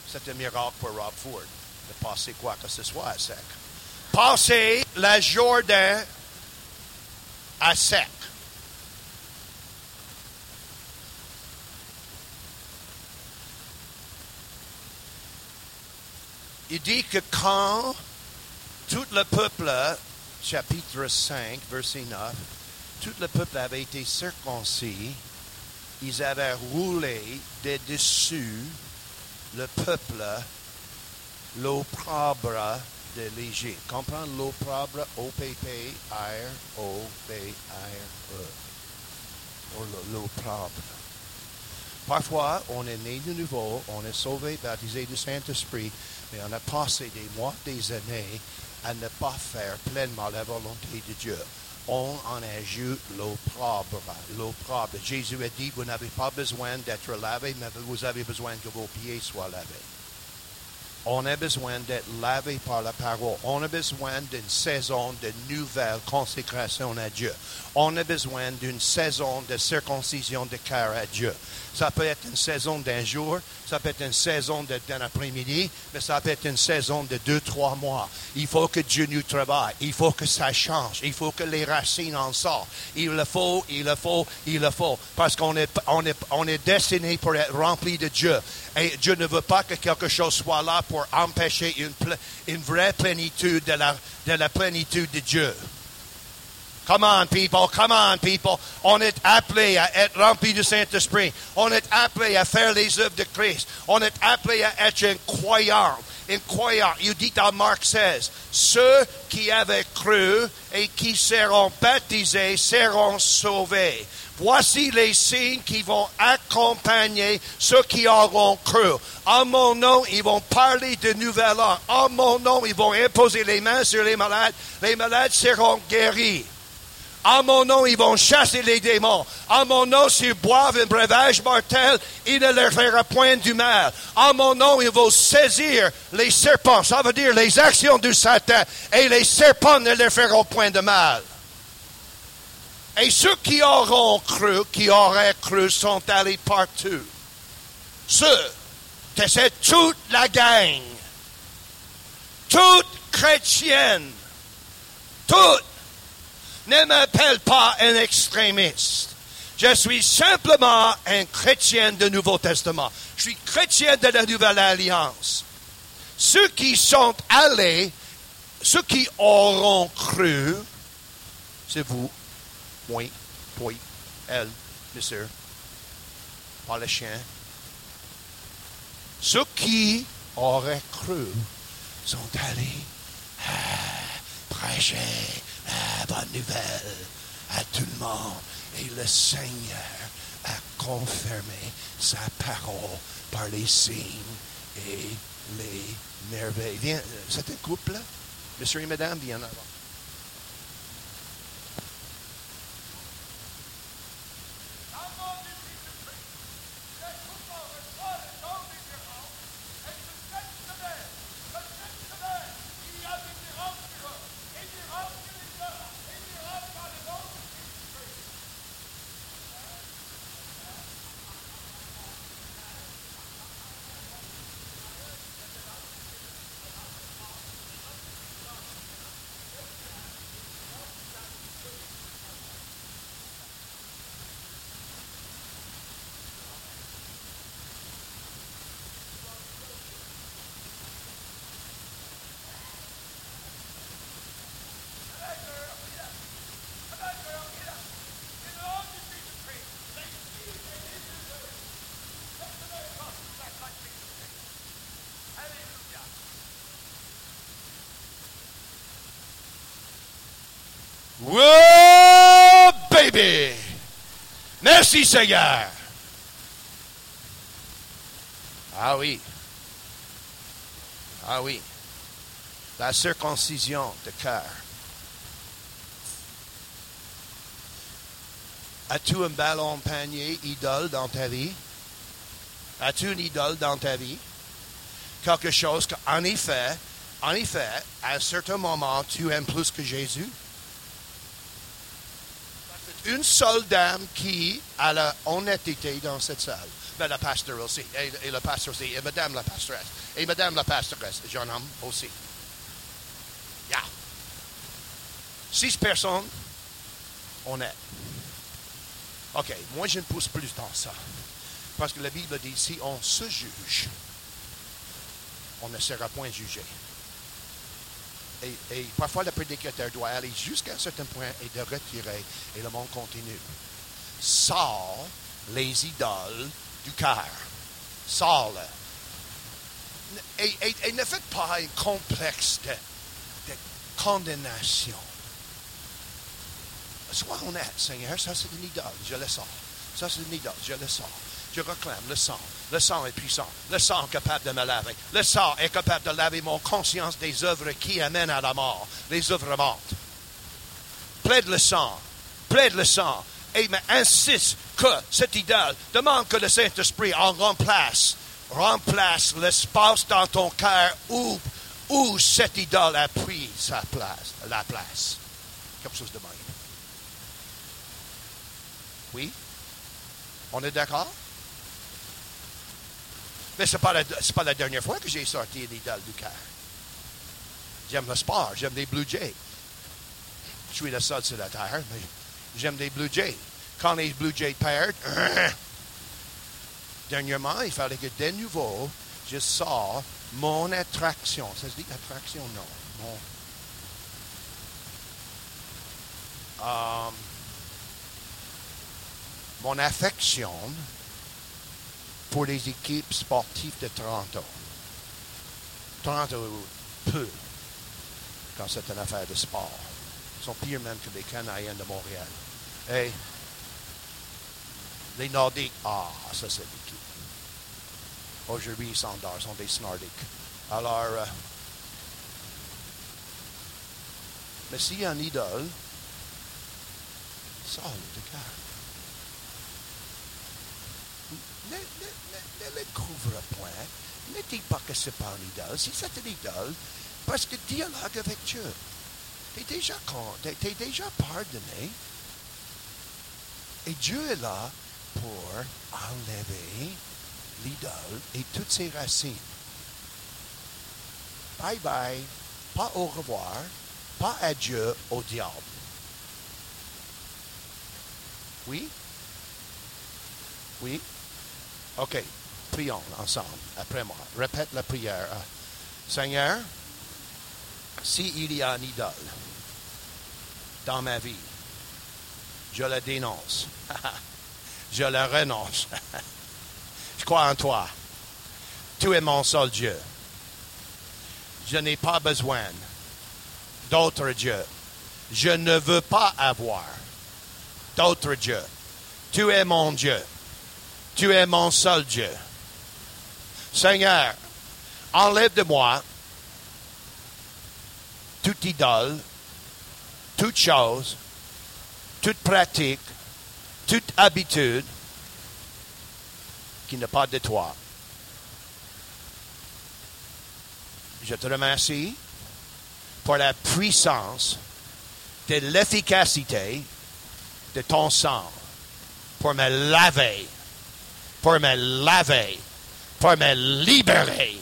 C'est un miracle pour Rob Ford de passer quoi que ce soit à sec. Passer la Jordan à sec. Il dit que quand tout le peuple, chapitre 5, verset 9, tout le peuple avait été circoncis, ils avaient roulé de dessus le peuple l'opprobre de l'Égypte. Comprendre l'opprobre, O-P-P-R-O-B-R-E. L'opprobre. Parfois, on est né de nouveau, on est sauvé, baptisé du Saint-Esprit, on a passé des mois, des années à ne pas faire pleinement la volonté de Dieu. On en ajoute l'opprobre. L'opprobre. Jésus a dit, vous n'avez pas besoin d'être lavé, mais vous avez besoin que vos pieds soient lavés. On a besoin d'être lavé par la parole. On a besoin d'une saison de nouvelle consécration à Dieu. On a besoin d'une saison de circoncision de cœur à Dieu. Ça peut être une saison d'un jour, ça peut être une saison d'un après-midi, mais ça peut être une saison de deux, trois mois. Il faut que Dieu nous travaille. Il faut que ça change. Il faut que les racines en sortent. Il le faut, il le faut, il le faut. Parce qu'on est, on est, on est destiné pour être rempli de Dieu. Et Dieu ne veut pas que quelque chose soit là pour empêcher une, une vraie plénitude de la, de la plénitude de Dieu. Come on, people. Come on, people. On est appelé à être rempli du Saint-Esprit. On est appelé à faire les œuvres de Christ. On est appelé à être un croyant. Un croyant. Il dit dans Marc 16, ceux qui avaient cru et qui seront baptisés seront sauvés. Voici les signes qui vont accompagner ceux qui auront cru. En mon nom, ils vont parler de nouvel an. En mon nom, ils vont imposer les mains sur les malades. Les malades seront guéris. En mon nom, ils vont chasser les démons. En mon nom, s'ils boivent un breuvage mortel, il ne leur fera point du mal. En mon nom, ils vont saisir les serpents. Ça veut dire les actions du Satan. Et les serpents ne leur feront point de mal. Et ceux qui auront cru, qui auraient cru, sont allés partout. Ceux c'est toute la gang, toute chrétienne, toute ne m'appelle pas un extrémiste. Je suis simplement un chrétien du Nouveau Testament. Je suis chrétien de la Nouvelle Alliance. Ceux qui sont allés, ceux qui auront cru, c'est vous, moi, toi, elle, monsieur, pas le chien. Ceux qui auraient cru sont allés ah, prêcher la bonne nouvelle à tout le monde. Et le Seigneur a confirmé sa parole par les signes et les merveilles. Viens, c'est un couple? Monsieur et madame, viens avant. Oh, baby! Merci, Seigneur. Ah oui. Ah oui. La circoncision de cœur. As-tu un ballon panier idole dans ta vie? As-tu une idole dans ta vie? Quelque chose qu'en effet, en effet, à un certain moment, tu aimes plus que Jésus? Une seule dame qui a la honnêteté dans cette salle. Ben, le pasteur aussi. Et, le pasteur aussi. Et madame la pastoresse. Et madame la pastoresse. Jeune homme aussi. Yeah. Six personnes honnêtes. OK, moi je ne pousse plus dans ça. Parce que la Bible dit, si on se juge, on ne sera point jugé. Et, parfois, le prédicateur doit aller jusqu'à un certain point et de retirer, et le monde continue. Sors les idoles du cœur. Sors-le. Et, ne faites pas un complexe de, condamnation. Sois honnête, Seigneur, ça c'est une idole, je le sors. Ça c'est une idole, je le sors. Je réclame le sang. Le sang est puissant. Le sang est capable de me laver. Le sang est capable de laver mon conscience des œuvres qui amènent à la mort, les œuvres mortes. Plaide le sang. Plaide le sang. Et insiste que cette idole demande que le Saint-Esprit en remplace, remplace l'espace dans ton cœur où, où cette idole a pris sa place, la place. Quelque chose de même. Oui? On est d'accord? Mais ce n'est pas, la, dernière fois que j'ai sorti l'idole du cœur. J'aime le sport, j'aime les Blue Jays. Je suis le seul sur la terre, mais j'aime les Blue Jays. Quand les Blue Jays perdent, dernièrement, il fallait que de nouveau, je sors mon attraction. Ça se dit attraction? Non. Mon, euh, mon affection pour les équipes sportives de Toronto. Toronto peu quand c'est une affaire de sport. Ils sont pires même que les Canadiens de Montréal. Et les Nordiques, ah, ça c'est l'équipe. Aujourd'hui, ils sont, sont des Nordiques. Alors, euh, mais s'il y a un idole, ça, le cœur. Ne, le couvre point. Ne dis pas que c'est pas une idole? Si c'est une idole, parce que dialogue avec Dieu. T'es déjà, déjà pardonné. Et Dieu est là pour enlever l'idole et toutes ses racines. Bye bye. Pas au revoir. Pas adieu au diable. Oui? Oui? OK. Prions ensemble après moi. Répète la prière. Seigneur, s'il y a une idole dans ma vie, je la dénonce. je la renonce. je crois en toi. Tu es mon seul Dieu. Je n'ai pas besoin d'autres dieux. Je ne veux pas avoir d'autres dieux. Tu es mon Dieu. Tu es mon seul Dieu. Seigneur, enlève de moi toute idole, toute chose, toute pratique, toute habitude qui n'est pas de toi. Je te remercie pour la puissance de l'efficacité de ton sang pour me laver pour me laver, pour me libérer.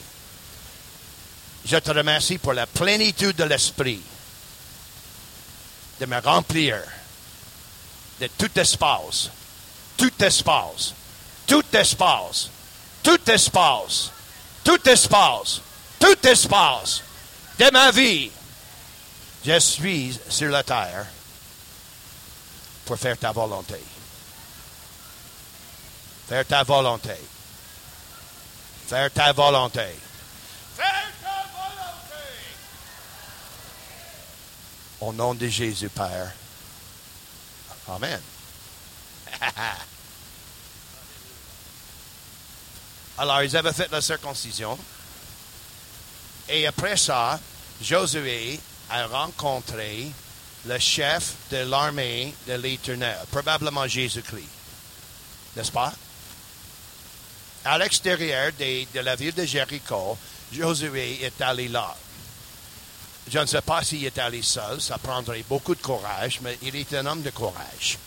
Je te remercie pour la plénitude de l'esprit, de me remplir de tout espace, tout espace, tout espace, tout espace, tout espace, tout espace de ma vie. Je suis sur la terre pour faire ta volonté. Faire ta volonté. Faire ta volonté. Faire ta volonté. Au nom de Jésus, Père. Amen. Alors, ils avaient fait la circoncision. Et après ça, Josué a rencontré le chef de l'armée de l'Éternel, probablement Jésus-Christ. N'est-ce pas? À l'extérieur de, la ville de Jéricho, Josué est allé là. Je ne sais pas s'il est allé seul, ça prendrait beaucoup de courage, mais il est un homme de courage.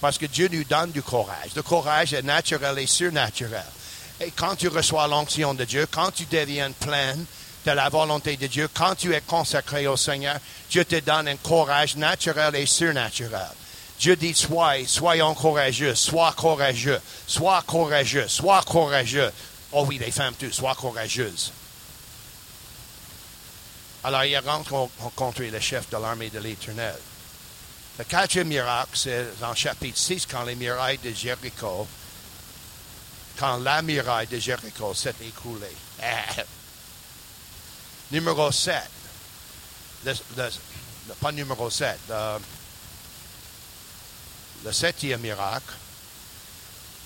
Parce que Dieu nous donne du courage. Le courage est naturel et surnaturel. Et quand tu reçois l'onction de Dieu, quand tu deviens plein de la volonté de Dieu, quand tu es consacré au Seigneur, Dieu te donne un courage naturel et surnaturel. Dieu dit, sois, soyons courageux, sois courageux, sois courageux, sois courageux. Oh oui, les femmes, tu, sois courageuses. Alors, il rencontré le chef de l'armée de l'Éternel. Le quatrième miracle, c'est en chapitre 6, quand les murailles de Jéricho, quand la muraille de Jéricho s'est écroulée. numéro 7. pas numéro 7. Le, septième miracle.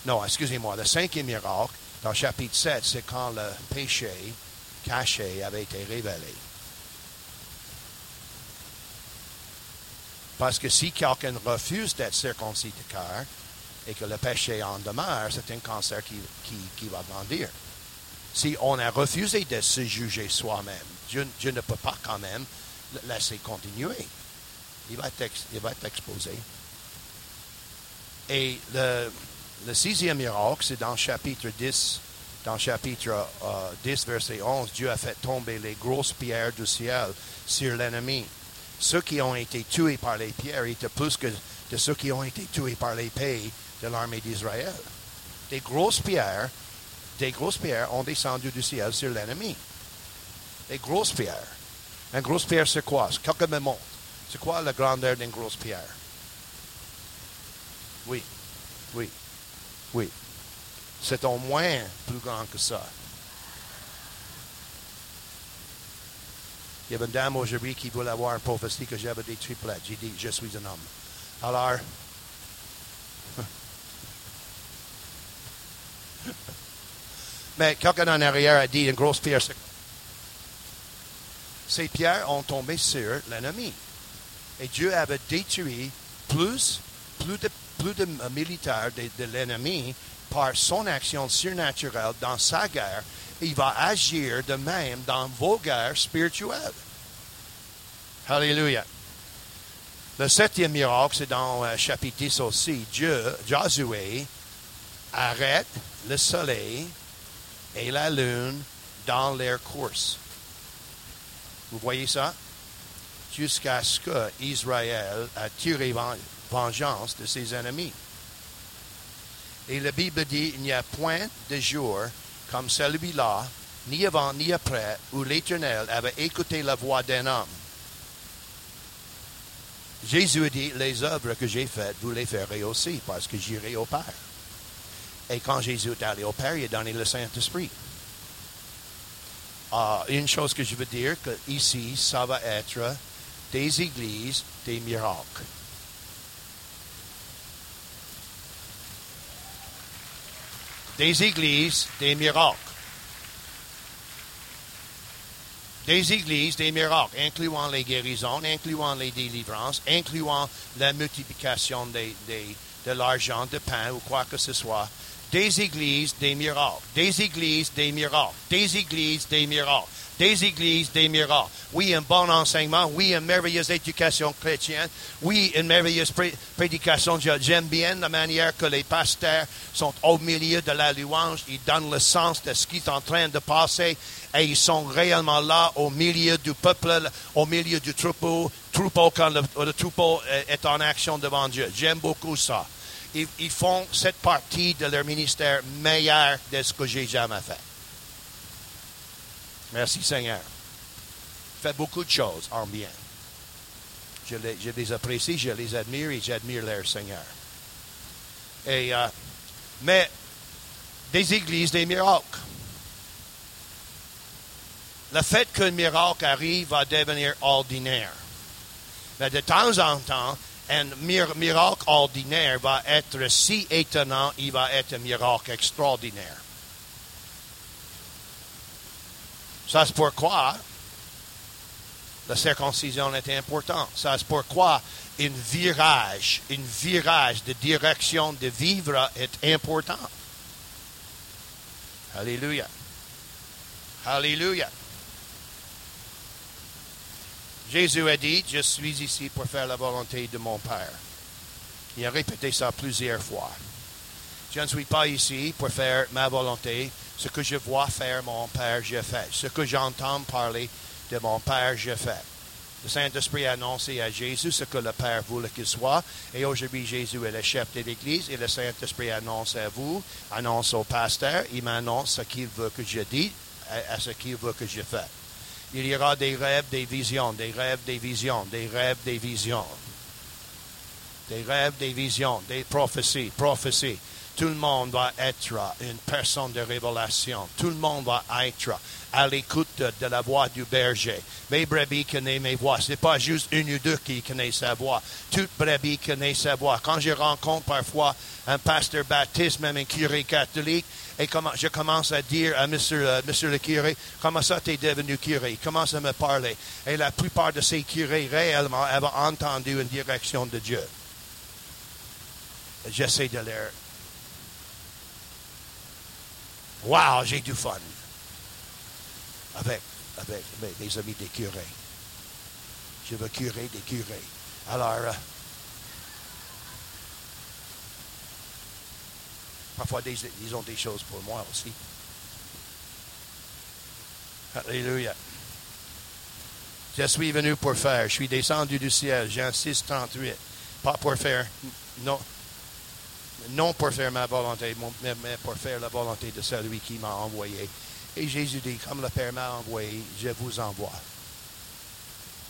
Non, excusez-moi. Le cinquième miracle, dans chapitre 7, c'est quand le péché caché avait été révélé. Parce que si quelqu'un refuse d'être circoncis de cœur et que le péché en demeure, c'est un cancer qui, qui, va grandir. Si on a refusé de se juger soi-même, Dieu, ne peut pas quand même le laisser continuer. Il va être exposé. Et le, sixième miracle, c'est dans chapitre 10, dans chapitre 10, euh, verset 11, Dieu a fait tomber les grosses pierres du ciel sur l'ennemi ceux qui ont été tués par les pierres étaient plus que de ceux qui ont été tués par les pays de l'armée d'Israël. Des grosses pierres, des grosses pierres ont descendu du ciel sur l'ennemi. Des grosses pierres. Une grosse pierre, c'est quoi? Quelqu'un me. C'est quoi la grandeur d'une grosse pierre? Oui, oui, oui. C'est au moins plus grand que ça. Il y avait une dame aujourd'hui qui voulait avoir prophétie que j'avais des triplettes. J'ai dit, je suis un homme. Alors, mais quelqu'un en arrière a dit une grosse pierre. Ces pierres ont tombé sur l'ennemi. Et Dieu avait détruit plus, plus de, plus de militaires de, l'ennemi par son action surnaturelle dans sa guerre il va agir de même dans vos guerres spirituelles. Alléluia. Le septième miracle, c'est dans euh, chapitre 10 aussi. Dieu, Josué, arrête le soleil et la lune dans leur course. Vous voyez ça? Jusqu'à ce que Israël a tiré vengeance de ses ennemis. Et la Bible dit, il n'y a point de jour comme celui-là, ni avant ni après, où l'Éternel avait écouté la voix d'un homme. Jésus dit, les œuvres que j'ai faites, vous les ferez aussi, parce que j'irai au Père. Et quand Jésus est allé au Père, il a donné le Saint-Esprit. Ah, une chose que je veux dire, que ici, ça va être des églises, des miracles. Des églises, des miracles. Des églises, des miracles, incluant les guérisons, incluant les délivrances, incluant la multiplication de l'argent, de pain ou quoi que ce soit. Des églises, des miracles. Des églises, des miracles. Des églises, des miracles des églises, des miracles. Oui, un bon enseignement. Oui, une merveilleuse éducation chrétienne. Oui, une merveilleuse prédication. J'aime bien la manière que les pasteurs sont au milieu de la louange. Ils donnent le sens de ce qui est en train de passer et ils sont réellement là au milieu du peuple, au milieu du troupeau, troupeau quand le, troupeau est en action devant Dieu. J'aime beaucoup ça. Ils, ils font cette partie de leur ministère meilleure de ce que j'ai jamais fait. Merci Seigneur. Fait beaucoup de choses en bien. Je les, apprécie, je les admire et j'admire leur Seigneur. Et, euh, mais des églises, des miracles. Le fait qu'un miracle arrive va devenir ordinaire. Mais de temps en temps, un miracle ordinaire va être si étonnant, il va être un miracle extraordinaire. Ça, c'est pourquoi La circoncision est importante. Ça, c'est pourquoi un virage, un virage de direction de vivre est important. Alléluia. Alléluia. Jésus a dit, je suis ici pour faire la volonté de mon Père. Il a répété ça plusieurs fois. Je ne suis pas ici pour faire ma volonté. Ce que je vois faire mon Père, je fais. Ce que j'entends parler de mon Père, je fais. Le Saint-Esprit a annoncé à Jésus ce que le Père voulait qu'il soit. Et aujourd'hui, Jésus est le chef de l'Église et le Saint-Esprit annonce à vous, annonce au pasteur, il m'annonce ce qu'il veut que je dise, à, ce qu'il veut que je fasse. Il y aura des rêves, des visions, des rêves, des visions, des rêves, des visions. Des rêves, des visions, des prophéties, prophéties. Tout le monde va être une personne de révélation. Tout le monde va être à l'écoute de, la voix du berger. Mes brebis connaissent mes voix. Ce n'est pas juste une ou deux qui connaissent sa voix. Toute brebis connaît sa voix. Quand je rencontre parfois un pasteur baptiste, même un curé catholique, et je commence à dire à monsieur, euh, monsieur le curé, comment ça t'es devenu curé? Commence à me parler. Et la plupart de ces curés réellement avaient entendu une direction de Dieu. J'essaie de leur Wow, j'ai du fun. Avec, avec, des amis des curés. Je veux curer des curés. Alors, euh, parfois, ils ont des choses pour moi aussi. Alléluia. Je suis venu pour faire. Je suis descendu du ciel. Jean 6, 38. Pas pour faire. Non, non pour faire ma volonté, mais pour faire la volonté de celui qui m'a envoyé. Et Jésus dit, comme le Père m'a envoyé, je vous envoie.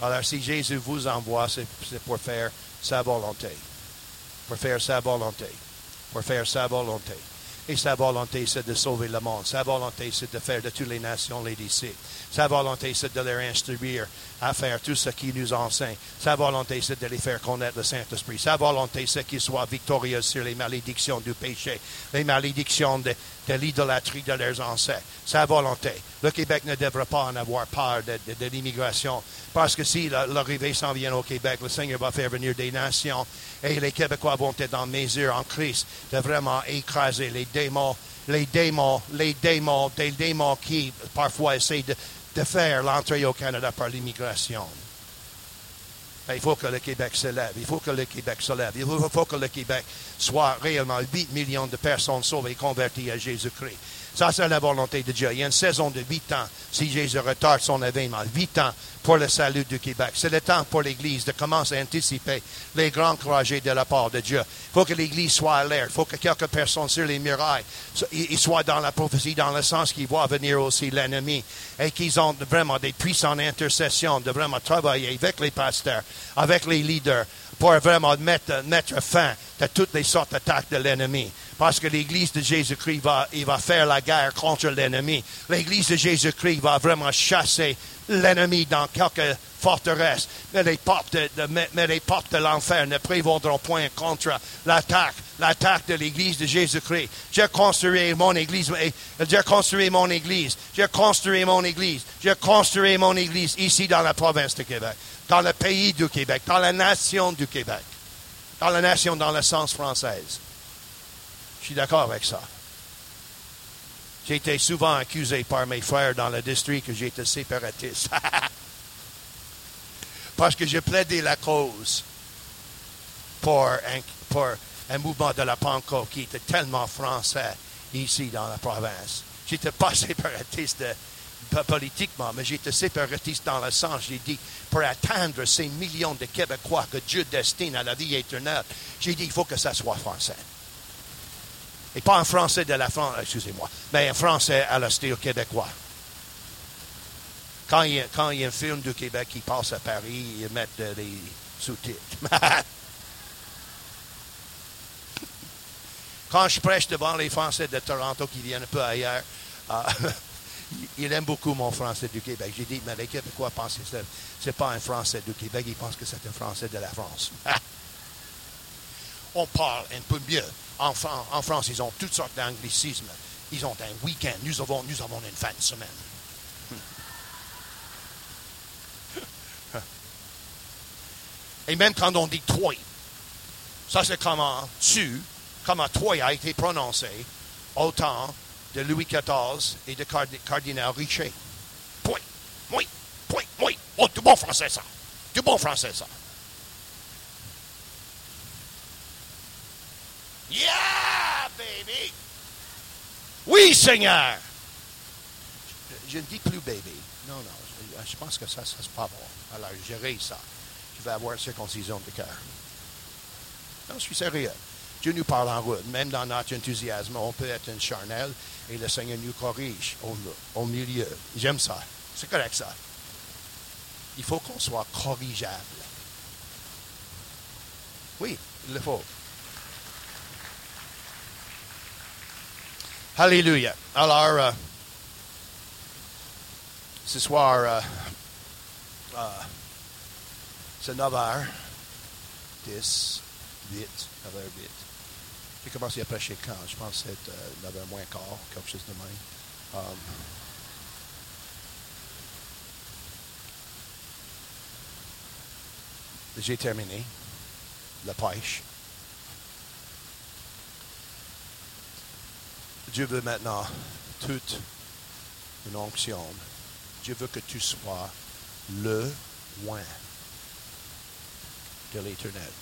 Alors si Jésus vous envoie, c'est pour faire sa volonté. Pour faire sa volonté. Pour faire sa volonté. Et sa volonté, c'est de sauver le monde. Sa volonté, c'est de faire de toutes les nations les disciples. Sa volonté, c'est de les instruire à faire tout ce qui nous enseigne. Sa volonté, c'est de les faire connaître le Saint-Esprit. Sa volonté, c'est qu'ils soient victorieux sur les malédictions du péché, les malédictions de, l'idolâtrie de leurs ancêtres. Sa volonté. Le Québec ne devrait pas en avoir peur de, l'immigration, parce que si l'arrivée s'en vient au Québec, le Seigneur va faire venir des nations et les Québécois vont être en mesure, en Christ, de vraiment écraser les démons, les démons, les démons, des démons qui parfois essaient de, de faire l'entrée au Canada par l'immigration. Il faut que le Québec se lève. Il faut que le Québec se lève. Il faut que le Québec soit réellement 8 millions de personnes sauvées et converties à Jésus-Christ. Ça, c'est la volonté de Dieu. Il y a une saison de huit ans, si Jésus retarde son événement, huit ans pour le salut du Québec. C'est le temps pour l'Église de commencer à anticiper les grands projets de la part de Dieu. Il faut que l'Église soit alerte. Il faut que quelques personnes sur les murailles soient dans la prophétie, dans le sens qu'ils voient venir aussi l'ennemi et qu'ils ont vraiment des puissantes intercessions de vraiment travailler avec les pasteurs, avec les leaders, pour vraiment mettre, mettre fin à toutes les sortes d'attaques de l'ennemi. Parce que l'Église de Jésus-Christ va, va faire la guerre contre l'ennemi. L'Église de Jésus-Christ va vraiment chasser l'ennemi dans quelques forteresses. Mais les portes de, les portes de l'enfer ne prévaudront point contre l'attaque, l'attaque de l'Église de Jésus-Christ. J'ai construit mon Église, j'ai construit mon Église, j'ai construit mon Église, j'ai construit mon Église ici dans la province de Québec, dans le pays du Québec, dans la nation du Québec, dans la nation dans le sens française. Je suis d'accord avec ça. J'ai été souvent accusé par mes frères dans le district que j'étais séparatiste. Parce que j'ai plaidé la cause pour un, mouvement de la Pentecôte qui était tellement français ici dans la province. J'étais pas séparatiste politiquement, mais j'étais séparatiste dans le sens, j'ai dit, pour atteindre ces millions de Québécois que Dieu destine à la vie éternelle, j'ai dit, il faut que ça soit français. Et pas en français de la France, excusez-moi, mais en français à la style québécois. Quand il, y a, quand il y a un film du Québec qui passe à Paris, ils mettent des sous-titres. quand je prêche devant les Français de Toronto qui viennent un peu ailleurs, euh, ils aiment beaucoup mon français du Québec. J'ai dit, mais les Québécois pensent que ce n'est pas un français du Québec, ils pensent que c'est un français de la France. On parle un peu mieux en, France, ils ont toutes sortes d'anglicismes. Ils ont un week-end. Nous avons, nous une fin de semaine. Et même quand on dit toi, ça c'est comment tu, comment toi a été prononcé au temps de Louis XIV et de cardinal Richer. Point, oui, point, oui. Oh, du bon français ça. Du bon français ça. Yeah, baby! Oui, Seigneur! Je, ne dis plus baby. Non, non, je, pense que ça, ça c'est pas bon. Alors, gérer ça. Je vais avoir circoncision de cœur. Non, je suis sérieux. Dieu nous parle en route. Même dans notre enthousiasme, on peut être un charnel et le Seigneur nous corrige au, milieu. J'aime ça. C'est correct ça. Il faut qu'on soit corrigeable. Oui, il le faut. Alléluia. Alors, euh, ce soir, euh, euh, c'est 9h, 10, 8, 9h, 8. J'ai commencé à prêcher quand? Je pense que c'est 9h moins quart, quelque chose de même. Um, j'ai terminé la pêche. Dieu veut maintenant toute une onction. Dieu veut que tu sois le loin de l'éternel.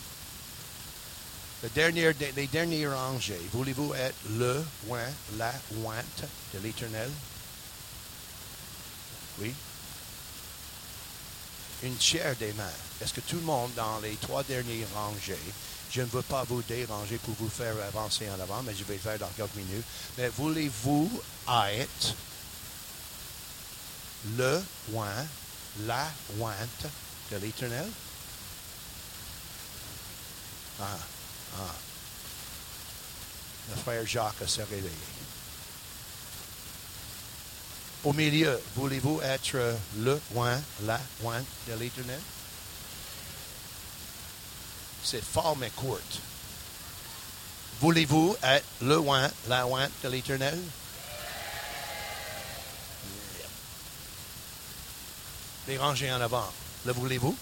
Dernier, les derniers rangées, voulez-vous être le loin, la ointe de l'éternel? Oui? Une chair des mains. Est-ce que tout le monde dans les trois derniers rangées je ne veux pas vous déranger pour vous faire avancer en avant, mais je vais le faire dans quelques minutes. Mais voulez-vous être le oint, la ointe de l'Éternel? Ah, ah. Le frère Jacques s'est réveillé. Au milieu, voulez-vous être le oint, la ointe de l'Éternel? c'est fort mais courte. Voulez-vous être le oint, la ointe de l'Éternel? Les rangées en avant. Le voulez-vous?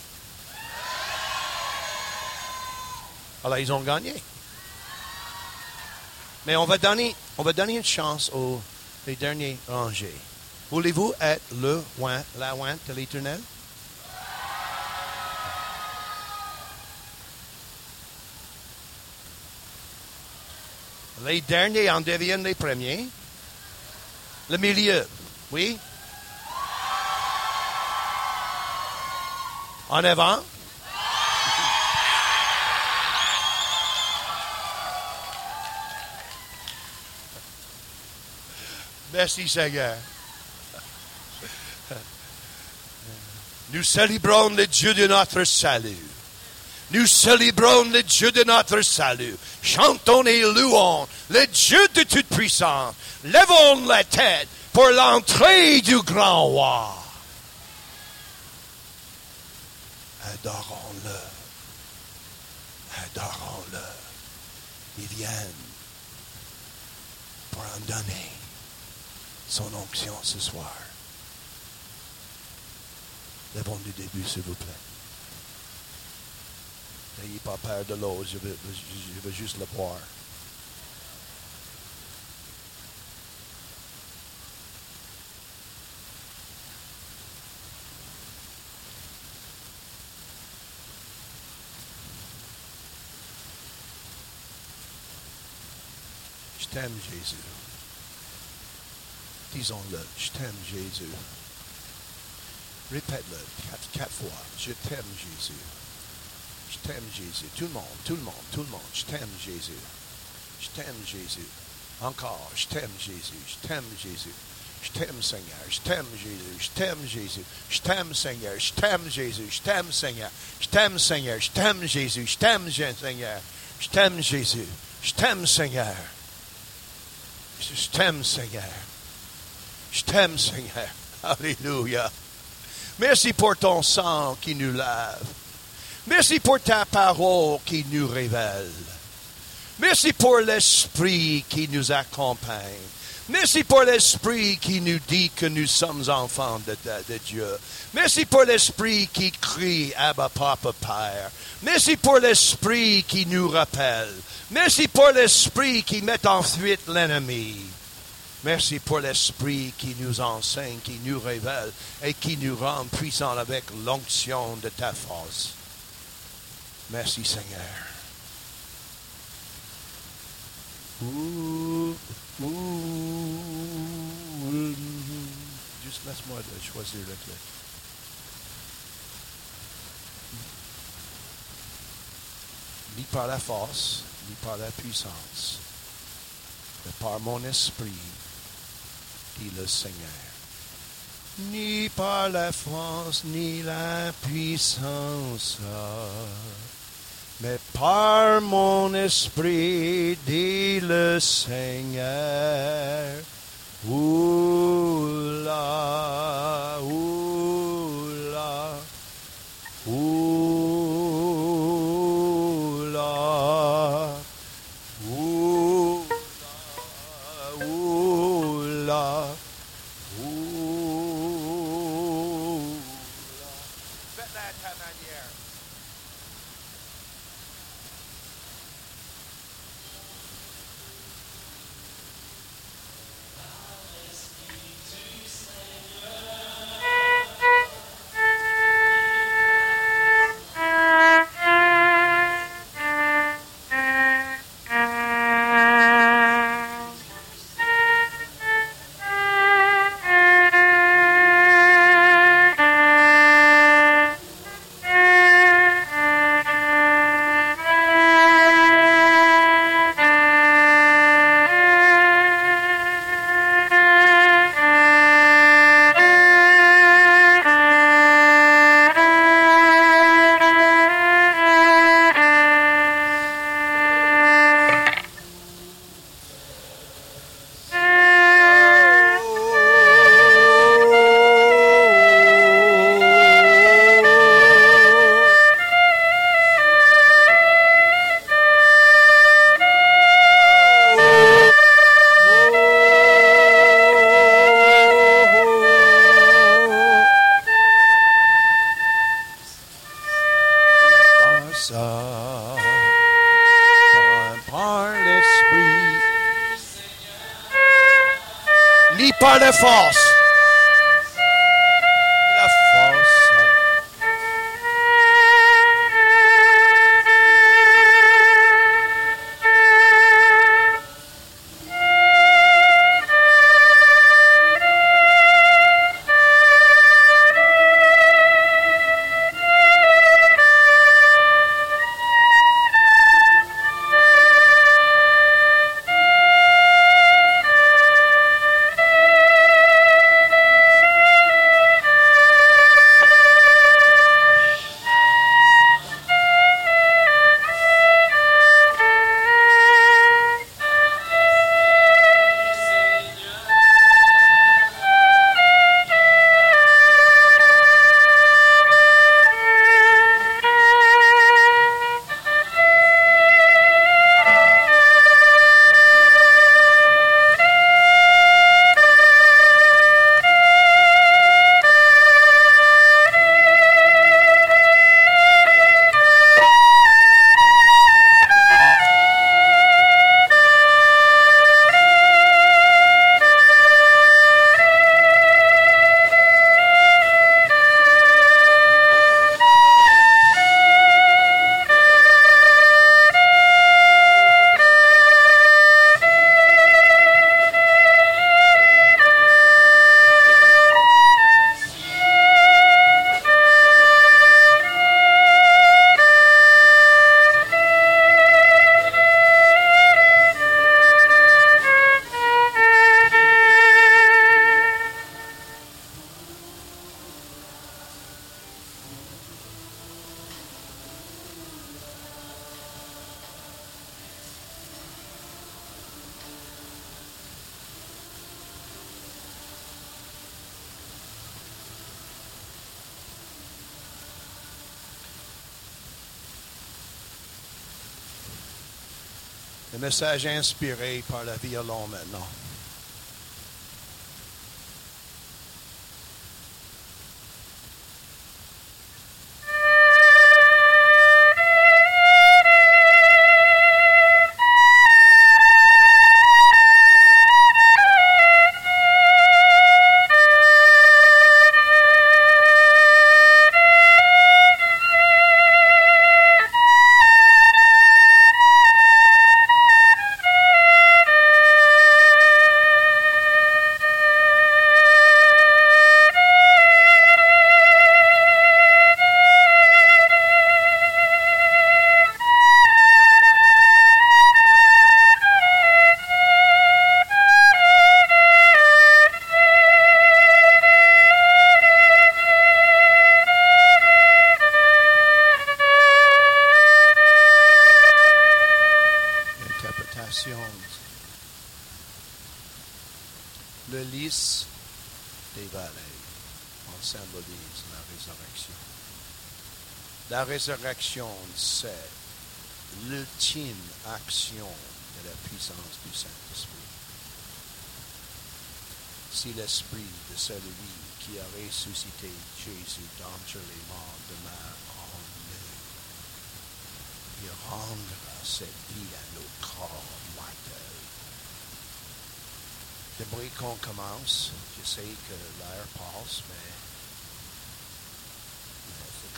Alors, ils ont gagné. Mais on va donner, on va donner une chance aux les derniers rangées. Voulez-vous être le la de l'Éternel? Les derniers en deviennent les premiers. Le milieu, oui. En avant. Merci Seigneur. Nous célébrons le Dieu de notre salut. Nous célébrons le Dieu de notre salut. Chantons et louons le Dieu de toute puissance. Levons la tête pour l'entrée du grand roi. Adorons-le. Adorons-le. Il vient pour en donner son onction ce soir. Levons du début, s'il vous plaît. N'ayez pas peur de l'eau, je veux, je veux juste le boire. Je t'aime, Jésus. Disons-le, je t'aime, Jésus. Répète-le quatre, quatre fois. Je t'aime, Jésus. Je t'aime, Jésus. Tout le monde, tout le monde, tout le monde. Je t'aime, Jésus. Je t'aime, Jésus. Encore, je t'aime, Jésus. Je t'aime, Jésus. Je t'aime, Seigneur. Je t'aime, Jésus. Je t'aime, Jésus. Je t'aime, Seigneur. Je t'aime, Jésus. Je t'aime, Seigneur. Je t'aime, Seigneur. Je t'aime, Jésus. Je t'aime, Seigneur. Je t'aime, Jésus. Je t'aime, Seigneur. Je t'aime, Seigneur. Je t'aime, Seigneur. Alléluia. Merci pour ton sang qui nous lave. Merci pour ta parole qui nous révèle. Merci pour l'Esprit qui nous accompagne. Merci pour l'Esprit qui nous dit que nous sommes enfants de, de, Dieu. Merci pour l'Esprit qui crie Abba, Papa, Père. Merci pour l'Esprit qui nous rappelle. Merci pour l'Esprit qui met en fuite l'ennemi. Merci pour l'Esprit qui nous enseigne, qui nous révèle et qui nous rend puissants avec l'onction de ta force. Merci Seigneur. Juste laisse-moi choisir le clé. Ni par la force, ni par la puissance, mais par mon esprit le Seigneur. Ni par la force, ni la puissance, mais par mon esprit, dit le Seigneur. Message inspiré par le violon maintenant. La résurrection, c'est l'ultime action de la puissance du Saint-Esprit. Si l'Esprit de celui qui a ressuscité Jésus d'entre les morts demeure en nous, il rendra cette vie à nos corps mortels. J'aimerais qu'on commence. Je sais que l'air passe, mais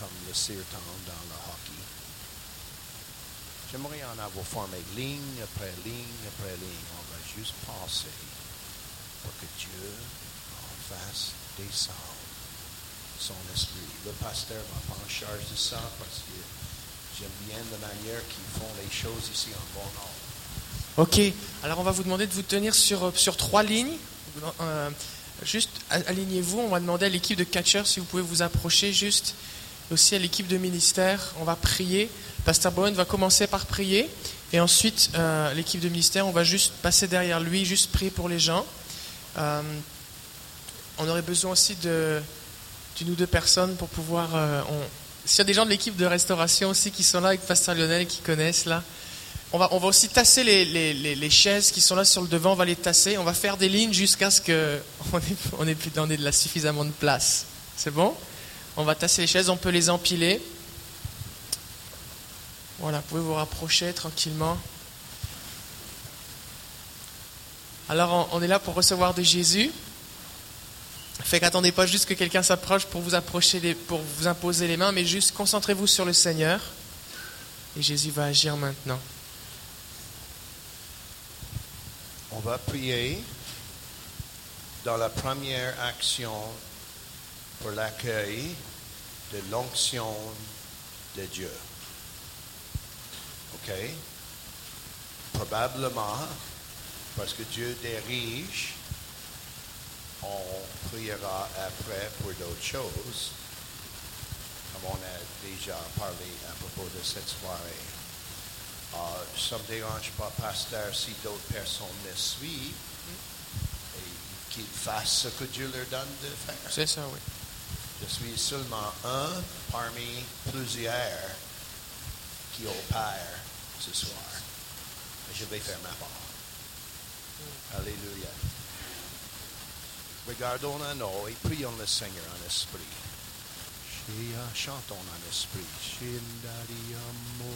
comme le sirtan dans le hockey. J'aimerais en avoir formé ligne après ligne après ligne. On va juste passer pour que Dieu en fasse descendre son esprit. Le pasteur va prendre charge de ça parce que j'aime bien la manière qu'ils font les choses ici en bon ordre. Ok, alors on va vous demander de vous tenir sur, sur trois lignes. Euh, juste alignez-vous. On va demander à l'équipe de catchers si vous pouvez vous approcher juste. Aussi à l'équipe de ministère. On va prier. Pasteur Bowen va commencer par prier. Et ensuite, euh, l'équipe de ministère, on va juste passer derrière lui, juste prier pour les gens. Euh, on aurait besoin aussi d'une ou deux personnes pour pouvoir. euh, on- S'il y a des gens de l'équipe de restauration aussi qui sont là avec Pasteur Lionel qui connaissent là, on va, on va aussi tasser les, les- les- chaises qui sont là sur le devant, on va les tasser. On va faire des lignes jusqu'à ce qu'on ait, on ait on ait de la suffisamment de place. C'est bon? On va tasser les chaises, on peut les empiler. Voilà, vous pouvez vous rapprocher tranquillement. Alors, on, est là pour recevoir de Jésus. Fait qu'attendez pas juste que quelqu'un s'approche pour vous approcher, pour vous imposer les mains, mais juste concentrez-vous sur le Seigneur. Et Jésus va agir maintenant. On va prier dans la première action pour l'accueil de l'onction de Dieu. OK? Probablement, parce que Dieu dirige, on priera après pour d'autres choses, comme on a déjà parlé à propos de cette soirée. Euh, ça ne me dérange pas, pasteur, si d'autres personnes me suivent et qu'ils fassent ce que Dieu leur donne de faire. C'est ça, oui. Je suis seulement un parmi plusieurs qui opèrent ce soir. Et je vais faire ma part. Alléluia. Regardons en haut et prions le Seigneur en esprit. Chantons en esprit. Shindari amo.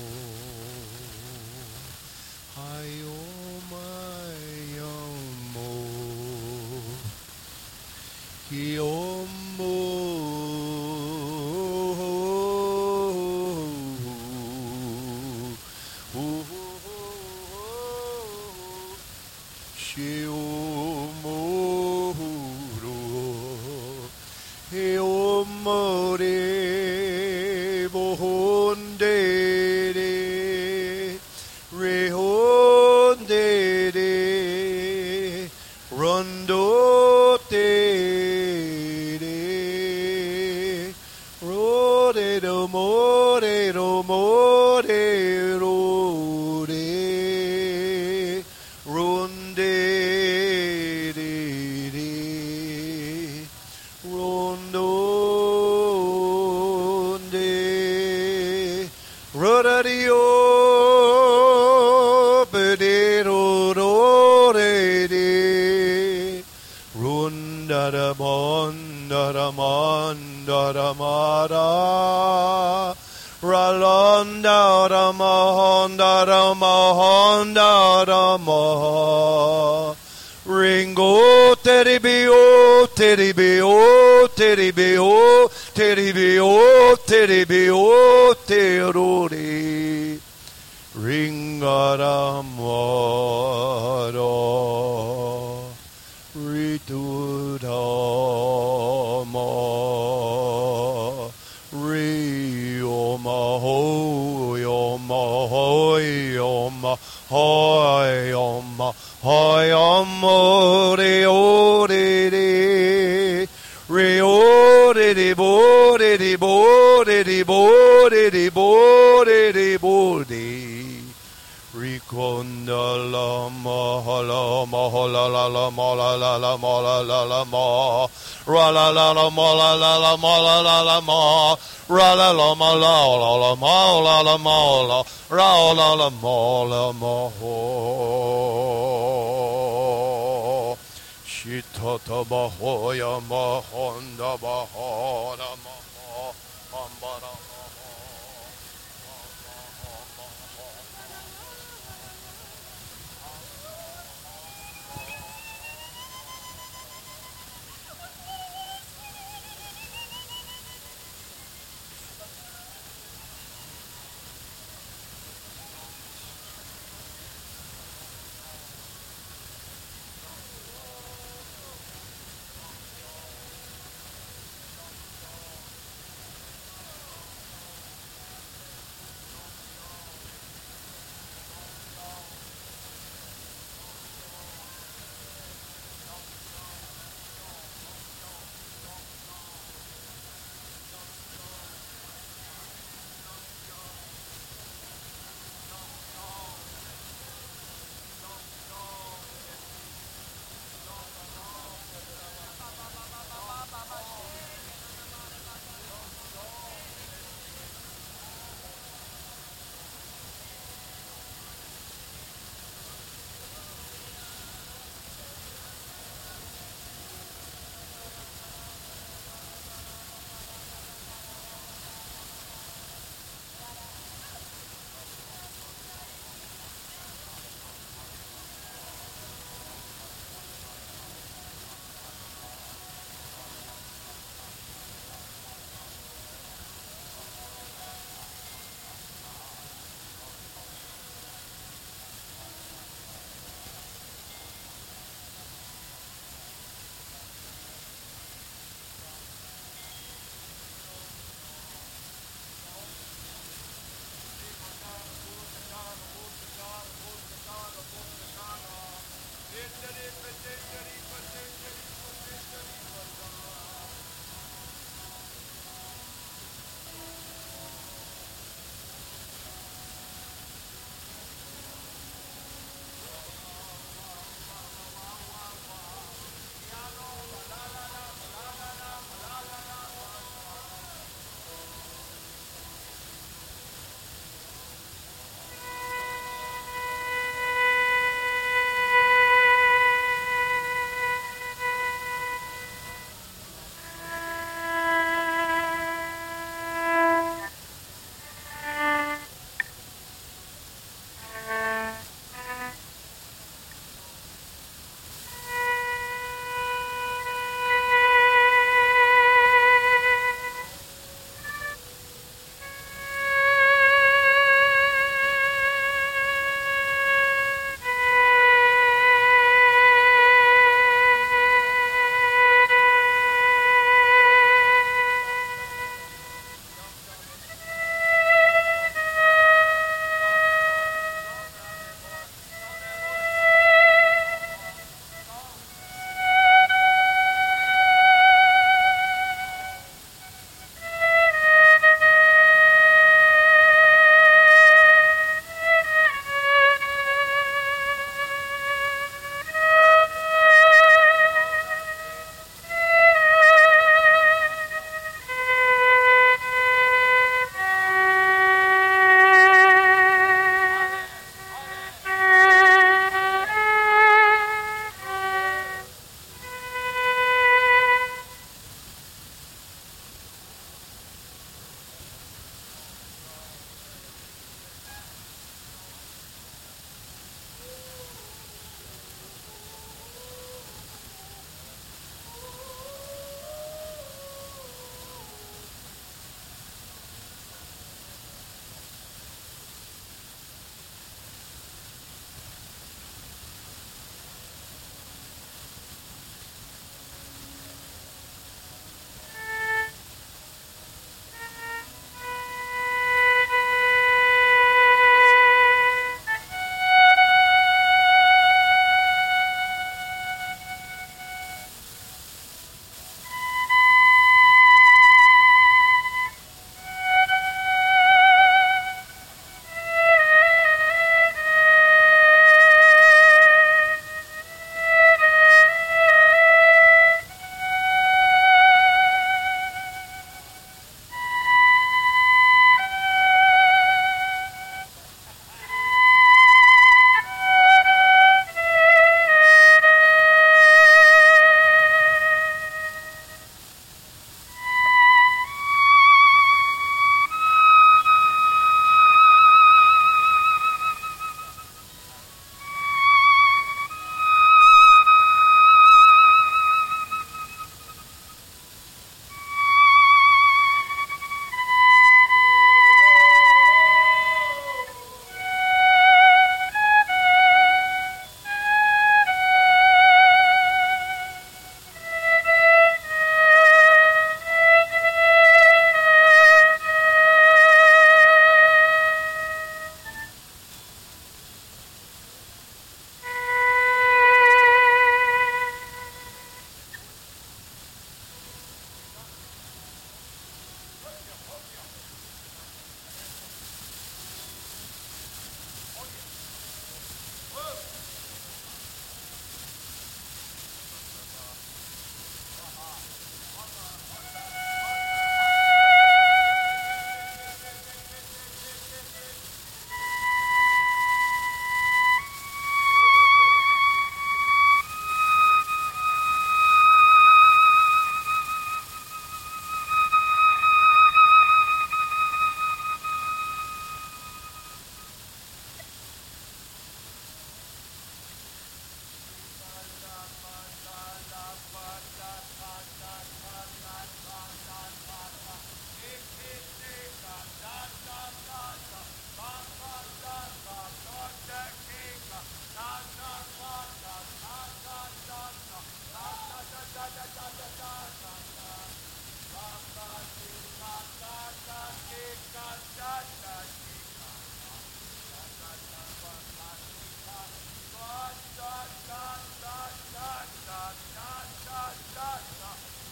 Shitata Bahaya mahonda Bahara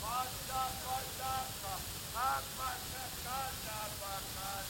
Pata, pata, pata, pata, pata, pata,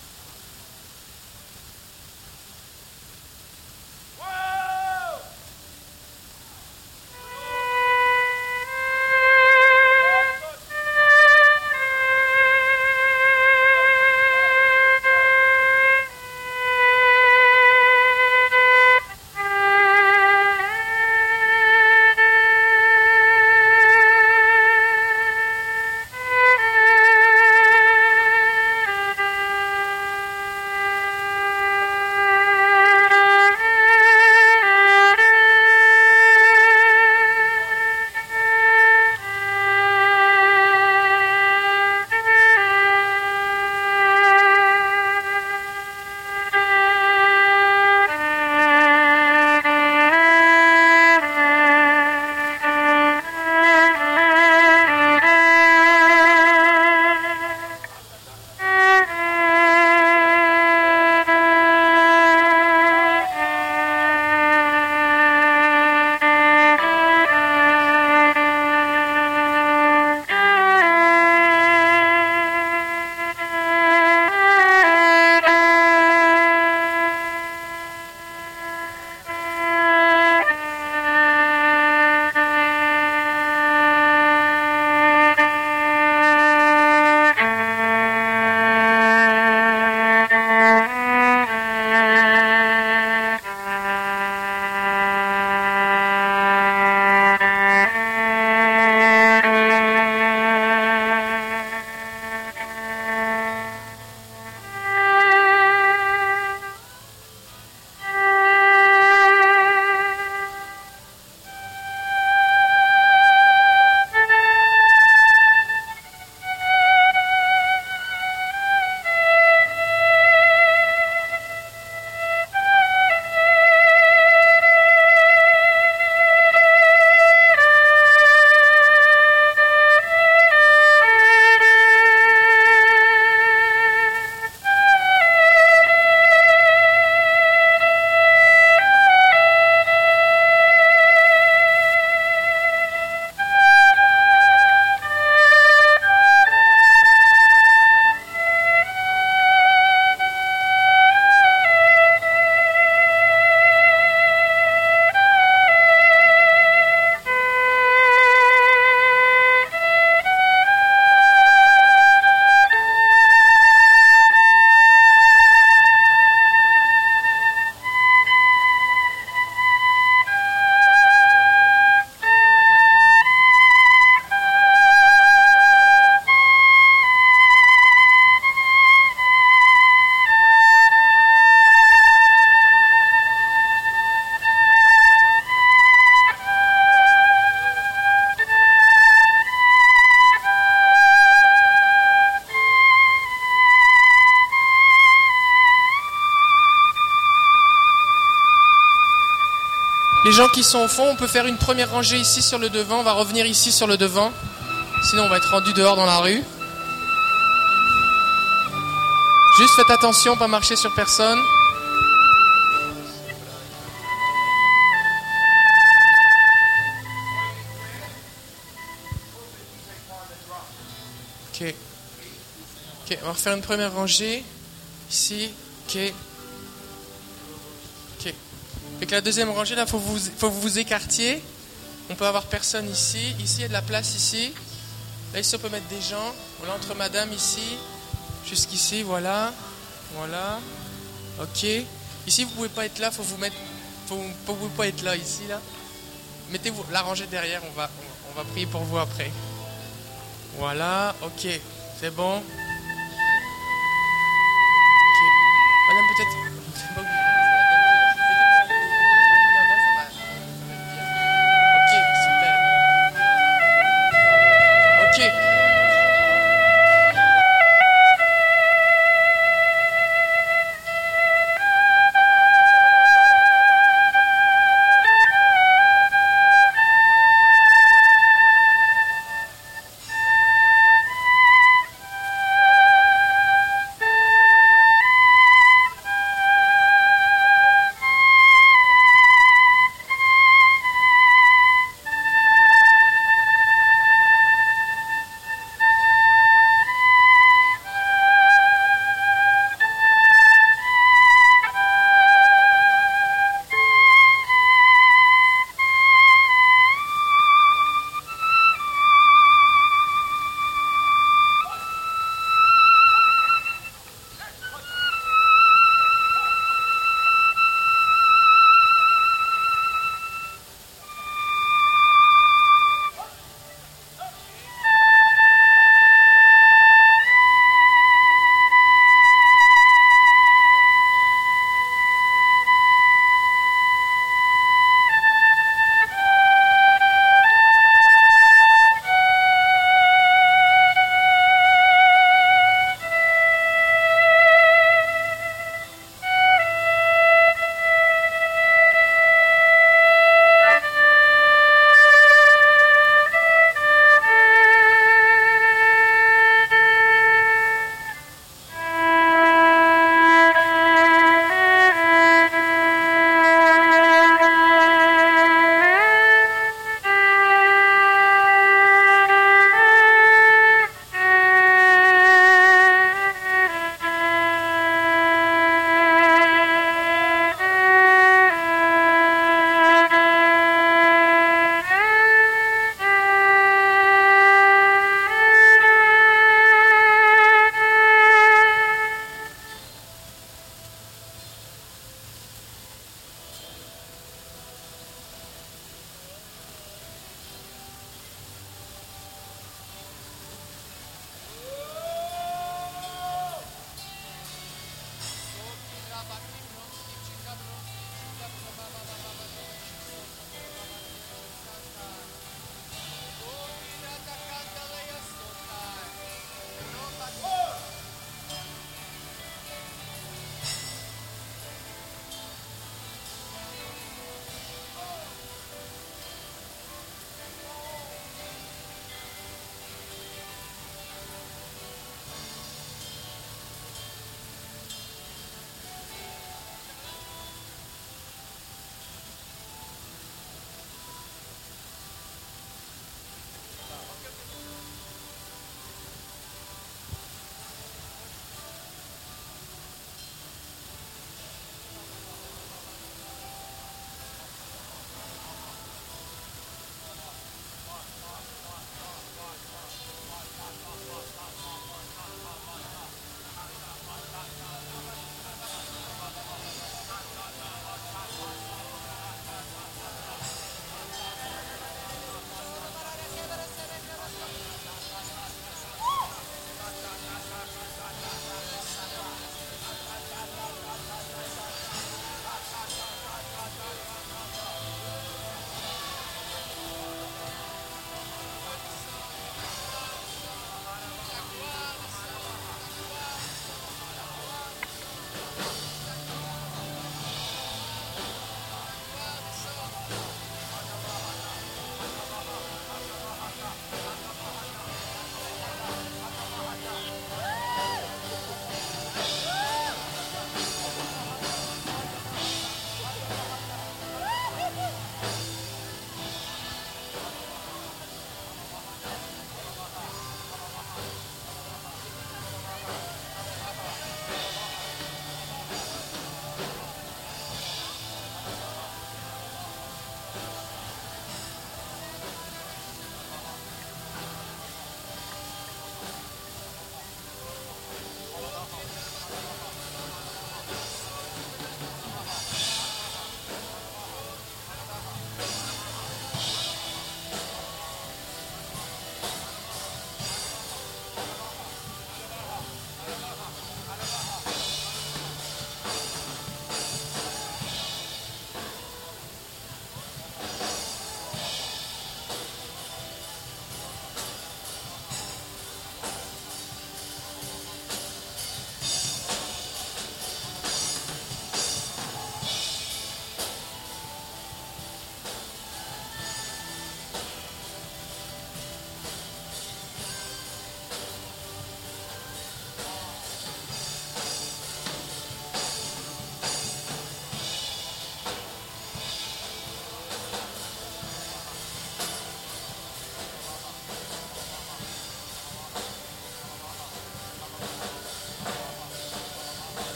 qui sont au fond, on peut faire une première rangée ici sur le devant. On va revenir ici sur le devant. Sinon, on va être rendu dehors dans la rue. Juste faites attention, pas marcher sur personne. Ok. Ok, on va refaire une première rangée. Ici. Ok. Que la deuxième rangée, là, faut vous, faut vous vous écartiez. On peut avoir personne ici. Ici, il y a de la place ici. Là, ici, on peut mettre des gens. Voilà, entre madame ici. Jusqu'ici, voilà. Voilà. Ok. Ici, vous pouvez pas être là, faut vous mettre. Faut, vous pas être là, ici, là. Mettez-vous la rangée derrière, on va, on va prier pour vous après. Voilà, ok. C'est bon.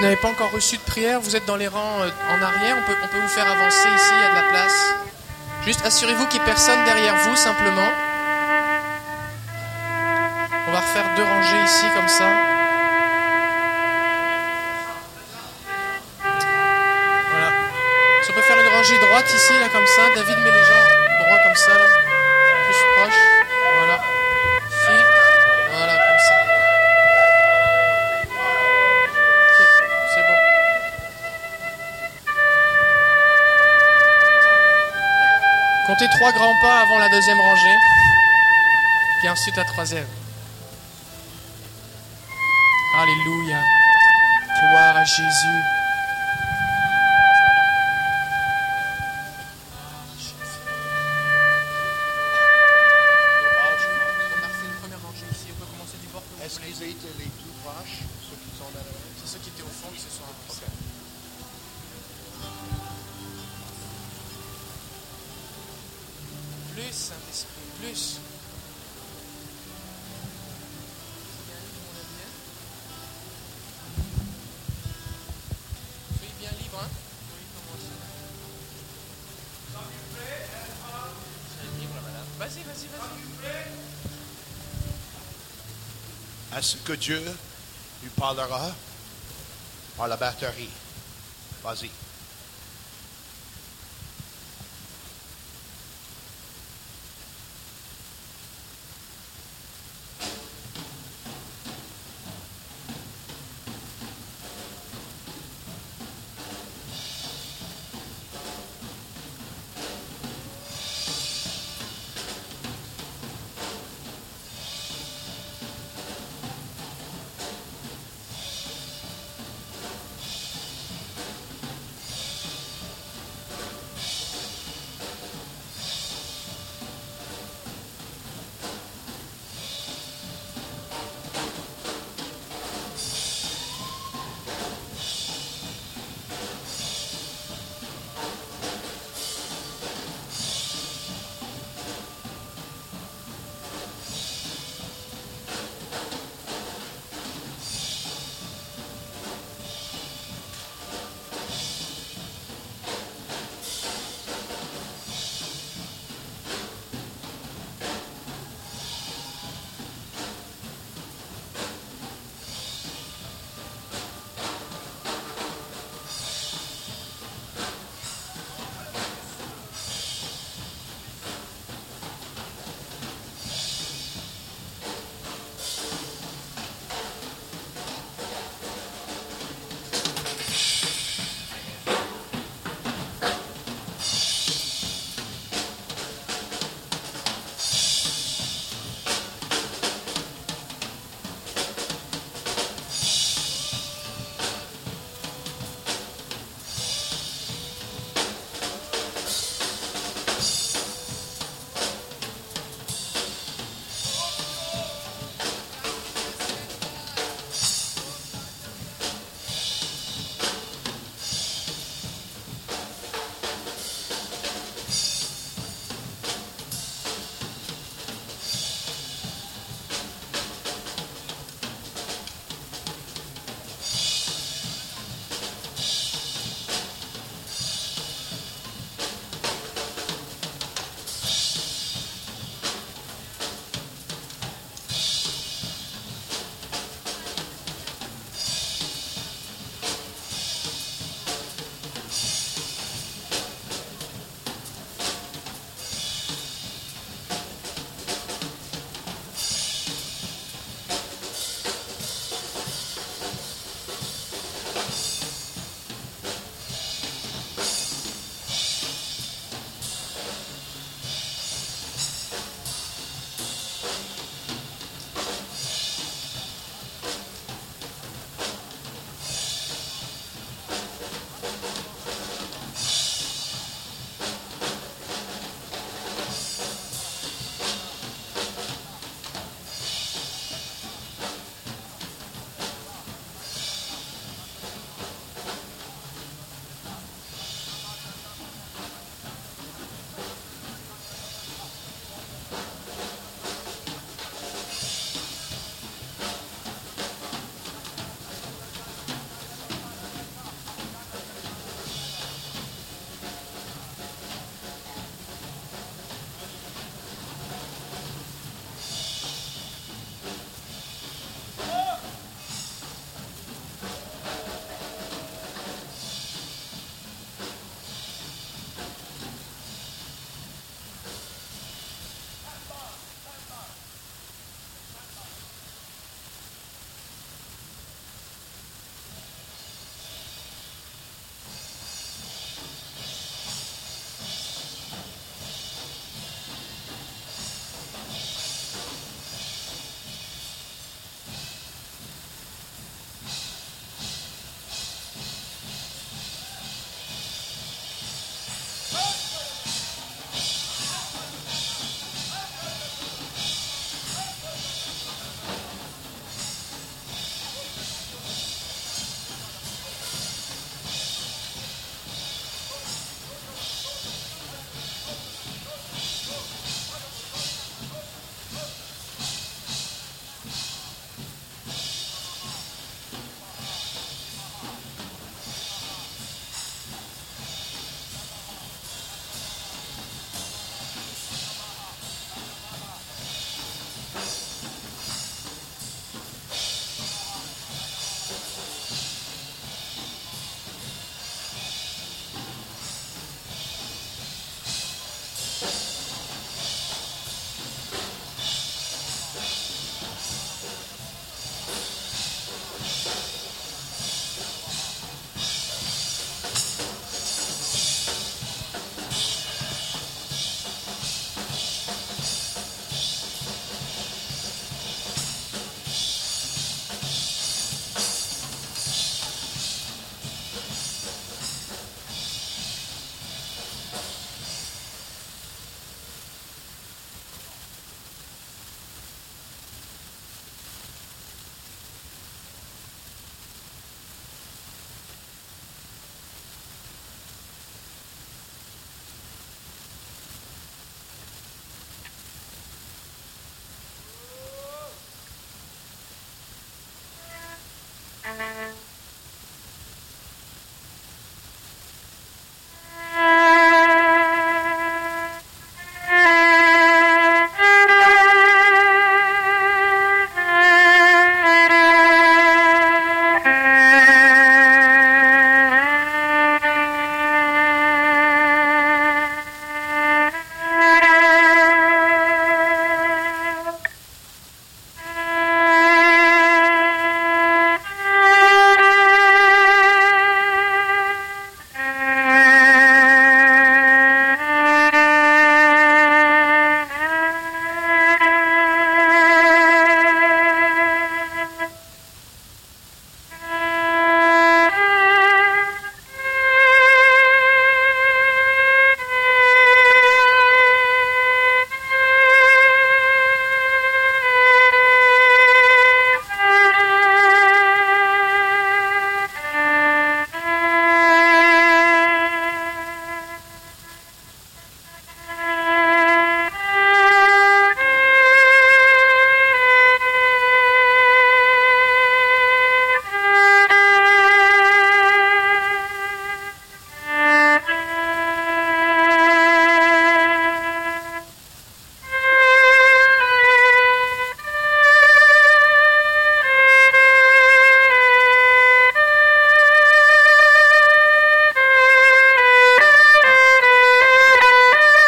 Vous n'avez pas encore reçu de prière, vous êtes dans les rangs euh, en arrière, on peut, on peut vous faire avancer ici, il y a de la place. Juste assurez-vous qu'il n'y ait personne derrière vous simplement. On va refaire deux rangées ici comme ça. Voilà. Si on peut faire une rangée droite ici, là comme ça, David met les gens droits comme ça, plus proche. Trois grands pas avant la deuxième rangée, puis ensuite la troisième. Alléluia. Gloire à Jésus. Dieu lui parlera par la batterie? Vas-y.